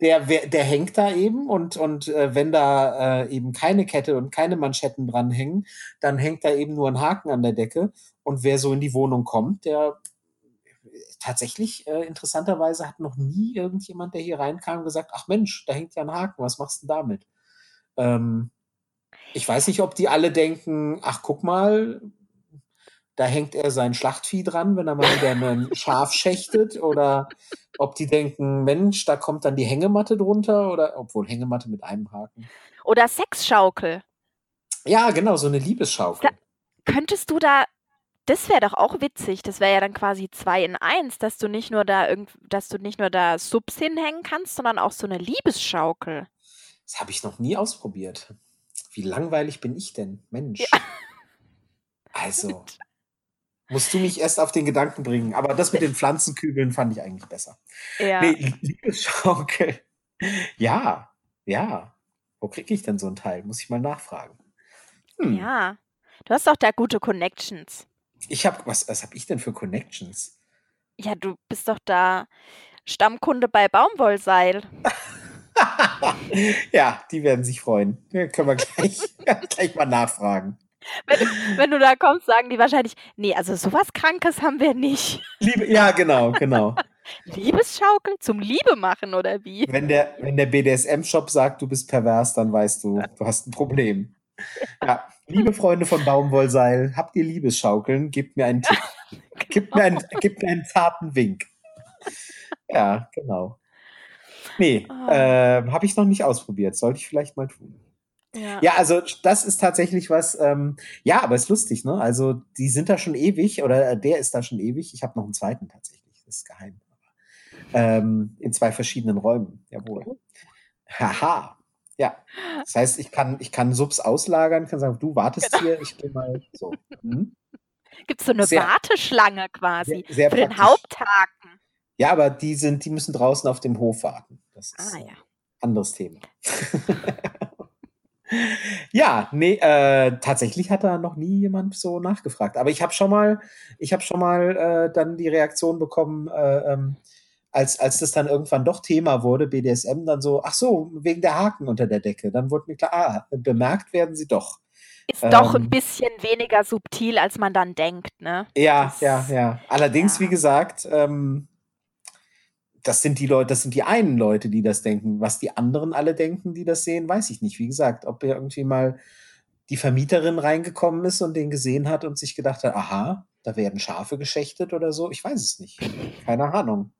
der, der hängt da eben und, und äh, wenn da äh, eben keine Kette und keine Manschetten dranhängen, dann hängt da eben nur ein Haken an der Decke. Und wer so in die Wohnung kommt, der tatsächlich äh, interessanterweise hat noch nie irgendjemand, der hier reinkam, gesagt, ach Mensch, da hängt ja ein Haken, was machst du denn damit? Ähm, ich weiß nicht, ob die alle denken, ach guck mal, da hängt er sein Schlachtvieh dran, wenn er mal wieder ein Schaf schächtet oder ob die denken, Mensch, da kommt dann die Hängematte drunter oder obwohl Hängematte mit einem Haken. Oder Sexschaukel. Ja, genau, so eine Liebesschaukel. Da, könntest du da, das wäre doch auch witzig, das wäre ja dann quasi zwei in eins, dass du nicht nur da irgend, dass du nicht nur da Subs hinhängen kannst, sondern auch so eine Liebesschaukel. Das habe ich noch nie ausprobiert. Wie langweilig bin ich denn? Mensch. Ja. Also. musst du mich erst auf den Gedanken bringen. Aber das mit den Pflanzenkübeln fand ich eigentlich besser. Ja. Nee, Liebesschaukel. Ja, ja. Wo kriege ich denn so ein Teil? Muss ich mal nachfragen. Hm. Ja. Du hast doch da gute Connections. Ich habe, was, was habe ich denn für Connections? Ja, du bist doch da Stammkunde bei Baumwollseil. ja, die werden sich freuen. Ja, können wir gleich, gleich mal nachfragen. Wenn, wenn, du da kommst, sagen die wahrscheinlich, nee, also sowas Krankes haben wir nicht. Liebe, ja, genau, genau. Liebesschaukel zum Liebe machen oder wie? Wenn der, wenn der BDSM-Shop sagt, du bist pervers, dann weißt du, du hast ein Problem. Ja, liebe Freunde von Baumwollseil, habt ihr Liebesschaukeln? Gebt mir einen Tipp. Gebt, mir einen, gebt mir einen zarten Wink. Ja, genau. Nee, Oh. äh, habe ich noch nicht ausprobiert. Sollte ich vielleicht mal tun. Ja. Ja, also das ist tatsächlich was, ähm, ja, aber ist lustig, ne? Also die sind da schon ewig oder äh, der ist da schon ewig. Ich habe noch einen zweiten tatsächlich, das ist geheim. Ähm, in zwei verschiedenen Räumen, jawohl. Haha. Ja, das heißt, ich kann, ich kann Subs auslagern, kann sagen, du wartest Genau. hier, ich gehe mal so. Hm? Gibt es so eine Sehr- Warteschlange quasi Sehr, sehr für den praktisch. Haupthaken? Ja, aber die sind, die müssen draußen auf dem Hof warten. Das ist Ah ein ja. anderes Thema. ja, nee, äh, tatsächlich hat da noch nie jemand so nachgefragt. Aber ich habe schon mal, ich habe schon mal äh, dann die Reaktion bekommen, äh, ähm, als, als das dann irgendwann doch Thema wurde, BDSM, dann so, ach so, wegen der Haken unter der Decke. Dann wurde mir klar, ah, bemerkt werden sie doch. Ist doch ein Ähm. bisschen weniger subtil, als man dann denkt, ne? Ja, Das- ja, ja. Allerdings, ja. wie gesagt, ähm, das sind die Leute, das sind die einen Leute, die das denken. Was die anderen alle denken, die das sehen, weiß ich nicht. Wie gesagt, ob ja irgendwie mal die Vermieterin reingekommen ist und den gesehen hat und sich gedacht hat, aha, da werden Schafe geschächtet oder so. Ich weiß es nicht. Keine Ahnung.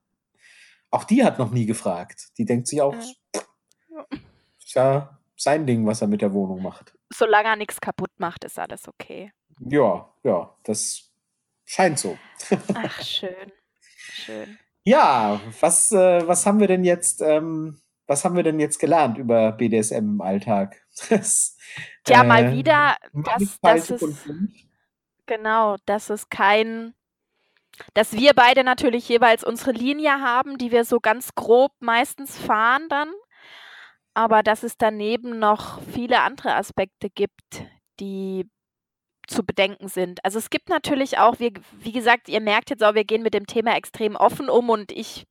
Auch die hat noch nie gefragt. Die denkt sich auch, Ja. ist ja sein Ding, was er mit der Wohnung macht. Solange er nichts kaputt macht, ist alles okay. Ja, ja, das scheint so. Ach, schön. Schön. Ja, was, äh, was haben wir denn jetzt, ähm, was haben wir denn jetzt gelernt über BDSM im Alltag? Das, Tja, mal äh, wieder, dass, dass es, genau, dass es kein, dass wir beide natürlich jeweils unsere Linie haben, die wir so ganz grob meistens fahren dann, aber dass es daneben noch viele andere Aspekte gibt, die zu bedenken sind. Also es gibt natürlich auch, wir, wie gesagt, ihr merkt jetzt auch, wir gehen mit dem Thema extrem offen um und ich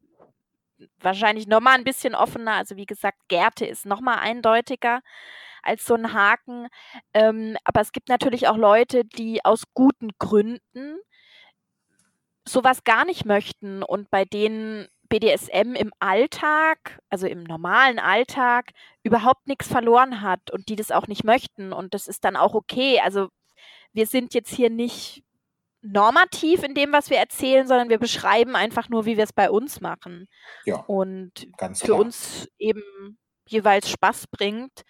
wahrscheinlich noch mal ein bisschen offener. Also wie gesagt, Gärte ist noch mal eindeutiger als so ein Haken. Ähm, aber es gibt natürlich auch Leute, die aus guten Gründen sowas gar nicht möchten und bei denen BDSM im Alltag, also im normalen Alltag, überhaupt nichts verloren hat und die das auch nicht möchten. Und das ist dann auch okay. Also wir sind jetzt hier nicht normativ in dem, was wir erzählen, sondern wir beschreiben einfach nur, wie wir es bei uns machen. Ja, Und ganz für klar. uns eben jeweils Spaß bringt.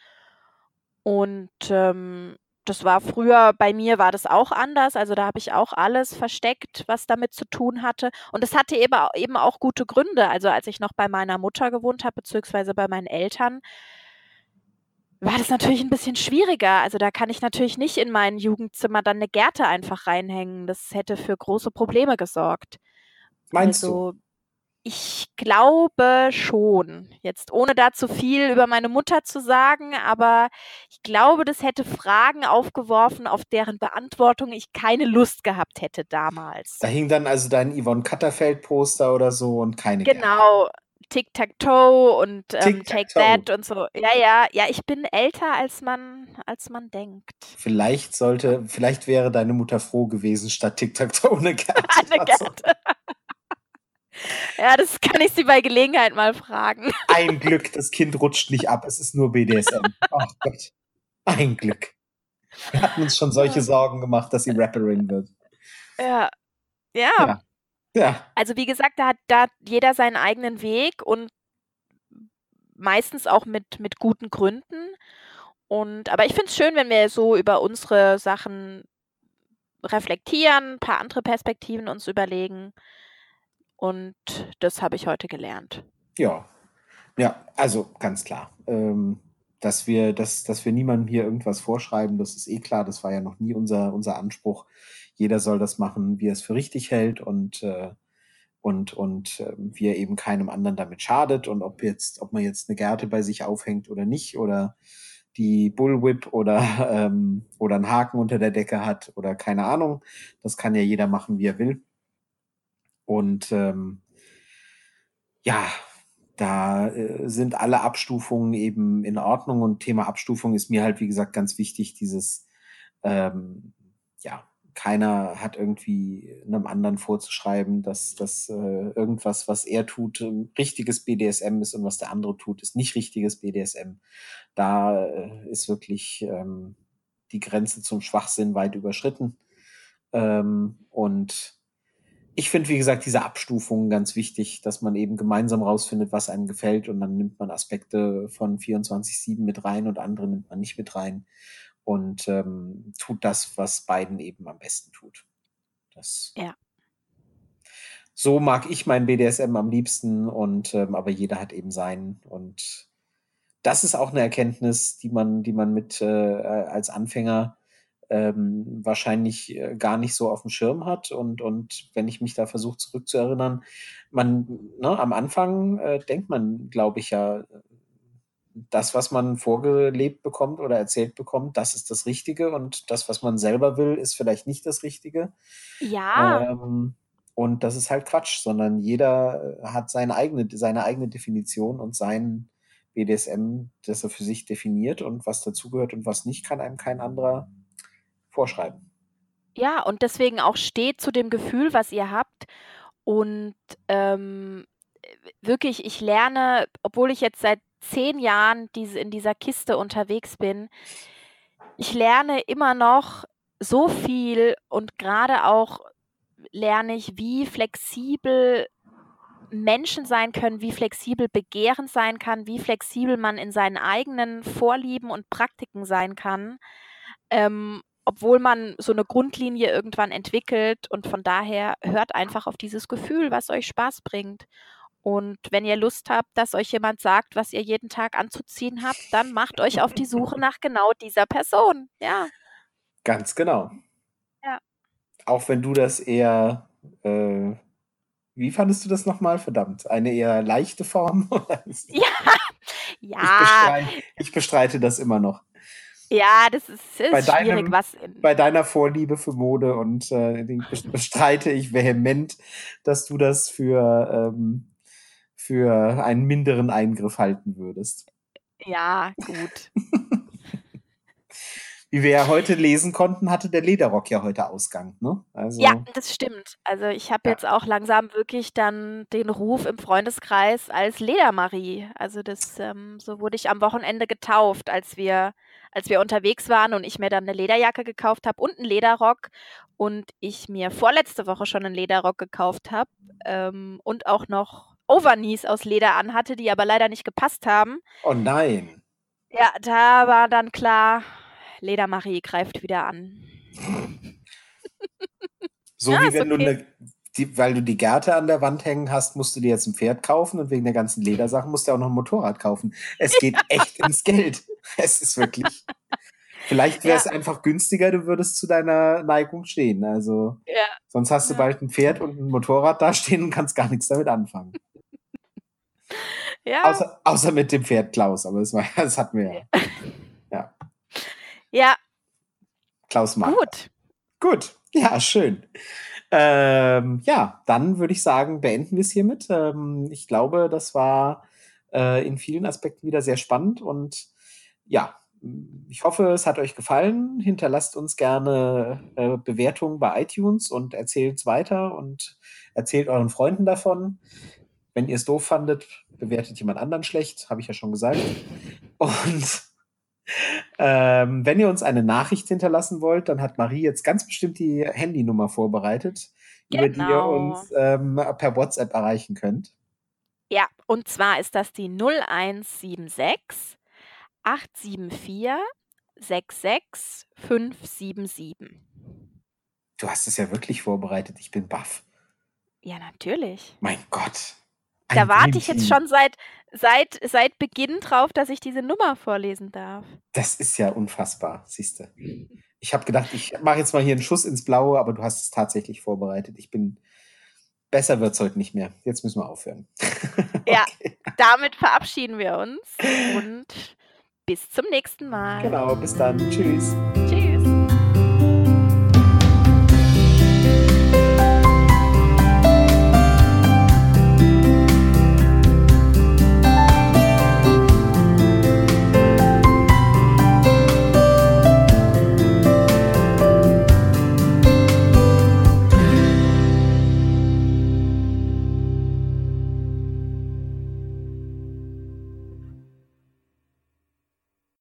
Und ähm, das war früher, bei mir war das auch anders. Also da habe ich auch alles versteckt, was damit zu tun hatte. Und es hatte eben, eben auch gute Gründe. Also als ich noch bei meiner Mutter gewohnt habe, beziehungsweise bei meinen Eltern, war das natürlich ein bisschen schwieriger. Also da kann ich natürlich nicht in mein Jugendzimmer dann eine Gerte einfach reinhängen. Das hätte für große Probleme gesorgt. Meinst du? Ich glaube schon. Jetzt ohne da zu viel über meine Mutter zu sagen, aber ich glaube, das hätte Fragen aufgeworfen, auf deren Beantwortung ich keine Lust gehabt hätte damals. Da hing dann also dein Yvonne Katterfeld-Poster oder so und keine. Genau. Tic-Tac-Toe und ähm, Take Tic-Tac-Toe. That und so. Ja, ja, ja, ich bin älter, als man, als man denkt. Vielleicht sollte, vielleicht wäre deine Mutter froh gewesen, statt Tic-Tac-Toe eine Gerte. Eine dazu. Ja, das kann ich sie bei Gelegenheit mal fragen. Ein Glück, das Kind rutscht nicht ab. Es ist nur BDSM. Oh Gott. Ein Glück. Wir hatten uns schon solche. Sorgen gemacht, dass sie Rapperin wird. Ja. Ja, Ja. Ja, also wie gesagt, da hat da jeder seinen eigenen Weg und meistens auch mit, mit guten Gründen. Und aber ich finde es schön, wenn wir so über unsere Sachen reflektieren, ein paar andere Perspektiven uns überlegen. Und das habe ich heute gelernt. ja. Ja, also ganz klar. Ähm, dass wir, dass, dass wir niemandem hier irgendwas vorschreiben, das ist eh klar. Das war ja noch nie unser, unser Anspruch. Jeder soll das machen, wie er es für richtig hält und, äh, und, und äh, wie er eben keinem anderen damit schadet. Und ob jetzt, ob man jetzt eine Gerte bei sich aufhängt oder nicht oder die Bullwhip oder, ähm, oder einen Haken unter der Decke hat oder keine Ahnung. Das kann ja jeder machen, wie er will. Und ähm, ja, da äh, sind alle Abstufungen eben in Ordnung und Thema Abstufung ist mir halt, wie gesagt, ganz wichtig, dieses, ähm, ja, keiner hat irgendwie einem anderen vorzuschreiben, dass, dass äh, irgendwas, was er tut, richtiges BDSM ist und was der andere tut, ist nicht richtiges BDSM. Da äh, ist wirklich ähm, die Grenze zum Schwachsinn weit überschritten. Ähm, und ich finde, wie gesagt, diese Abstufung ganz wichtig, dass man eben gemeinsam rausfindet, was einem gefällt und dann nimmt man Aspekte von 24-7 mit rein und andere nimmt man nicht mit rein und ähm, tut das, was beiden eben am besten tut. Das ja. So mag ich mein BDSM am liebsten und ähm, aber jeder hat eben seinen und das ist auch eine Erkenntnis, die man, die man mit äh, als Anfänger ähm, wahrscheinlich äh, gar nicht so auf dem Schirm hat. Und, und wenn ich mich da versuche zurückzuerinnern, man, ne, am Anfang äh, denkt man, glaube ich, ja, das, was man vorgelebt bekommt oder erzählt bekommt, das ist das Richtige und das, was man selber will, ist vielleicht nicht das Richtige. Ja. Ähm, und das ist halt Quatsch, sondern jeder hat seine eigene, seine eigene Definition und sein BDSM, das er für sich definiert und was dazugehört und was nicht, kann einem kein anderer vorschreiben. Ja, und deswegen auch steht zu dem Gefühl, was ihr habt. Und ähm, wirklich, ich lerne, obwohl ich jetzt seit zehn Jahren diese, in dieser Kiste unterwegs bin, ich lerne immer noch so viel und gerade auch lerne ich, wie flexibel Menschen sein können, wie flexibel Begehren sein kann, wie flexibel man in seinen eigenen Vorlieben und Praktiken sein kann. Ähm, obwohl man so eine Grundlinie irgendwann entwickelt und von daher hört einfach auf dieses Gefühl, was euch Spaß bringt. Und wenn ihr Lust habt, dass euch jemand sagt, was ihr jeden Tag anzuziehen habt, dann macht euch auf die Suche nach genau dieser Person. Ja. Ganz genau. Ja. Auch wenn du das eher, äh, wie fandest du das nochmal? Verdammt, eine eher leichte Form? ja. ja. Ich bestreite, ich bestreite das immer noch. Ja, das ist, ist bei schwierig, deinem, was. Bei deiner Vorliebe für Mode und äh, bestreite ich vehement, dass du das für, ähm, für einen minderen Eingriff halten würdest. Ja, gut. Wie wir ja heute lesen konnten, hatte der Lederrock ja heute Ausgang. Ne? Also, ja, das stimmt. Also ich habe ja. jetzt auch langsam wirklich dann den Ruf im Freundeskreis als Ledermarie. Also das, ähm, so wurde ich am Wochenende getauft, als wir als wir unterwegs waren und ich mir dann eine Lederjacke gekauft habe und einen Lederrock und ich mir vorletzte Woche schon einen Lederrock gekauft habe ähm, und auch noch Overknees aus Leder anhatte, die aber leider nicht gepasst haben. Oh nein. Ja, da war dann klar, Ledermarie greift wieder an. So ja, wie wenn okay. du eine die, weil du die Gärte an der Wand hängen hast, musst du dir jetzt ein Pferd kaufen und wegen der ganzen Ledersachen musst du auch noch ein Motorrad kaufen. Es geht echt ins Geld. Es ist wirklich. Vielleicht wäre es ja. einfach günstiger, du würdest zu deiner Neigung stehen. Also ja. sonst hast du ja. bald ein Pferd und ein Motorrad da stehen und kannst gar nichts damit anfangen. Ja. Außer, außer mit dem Pferd Klaus, aber das, war, das hatten wir ja. Ja. Ja. Klaus mag. Gut. Gut. Ja, schön. Ähm, ja, dann würde ich sagen, beenden wir es hiermit. Ähm, ich glaube, das war äh, in vielen Aspekten wieder sehr spannend und ja, ich hoffe, es hat euch gefallen. Hinterlasst uns gerne äh, Bewertungen bei iTunes und erzählt es weiter und erzählt euren Freunden davon. Wenn ihr es doof fandet, bewertet jemand anderen schlecht, habe ich ja schon gesagt. Und ähm, wenn ihr uns eine Nachricht hinterlassen wollt, dann hat Marie jetzt ganz bestimmt die Handynummer vorbereitet, genau. über die ihr genau. uns ähm, per WhatsApp erreichen könnt. Ja, und zwar ist das die 0176 874 66577. Du hast es ja wirklich vorbereitet. Ich bin baff. Ja, natürlich. Mein Gott. Da warte ich jetzt schon seit, seit, seit Beginn drauf, dass ich diese Nummer vorlesen darf. Das ist ja unfassbar, siehst du. Ich habe gedacht, ich mache jetzt mal hier einen Schuss ins Blaue, aber du hast es tatsächlich vorbereitet. Ich bin. Besser wird es heute nicht mehr. Jetzt müssen wir aufhören. Ja, damit verabschieden wir uns und bis zum nächsten Mal. Genau, bis dann. Tschüss. Tschüss.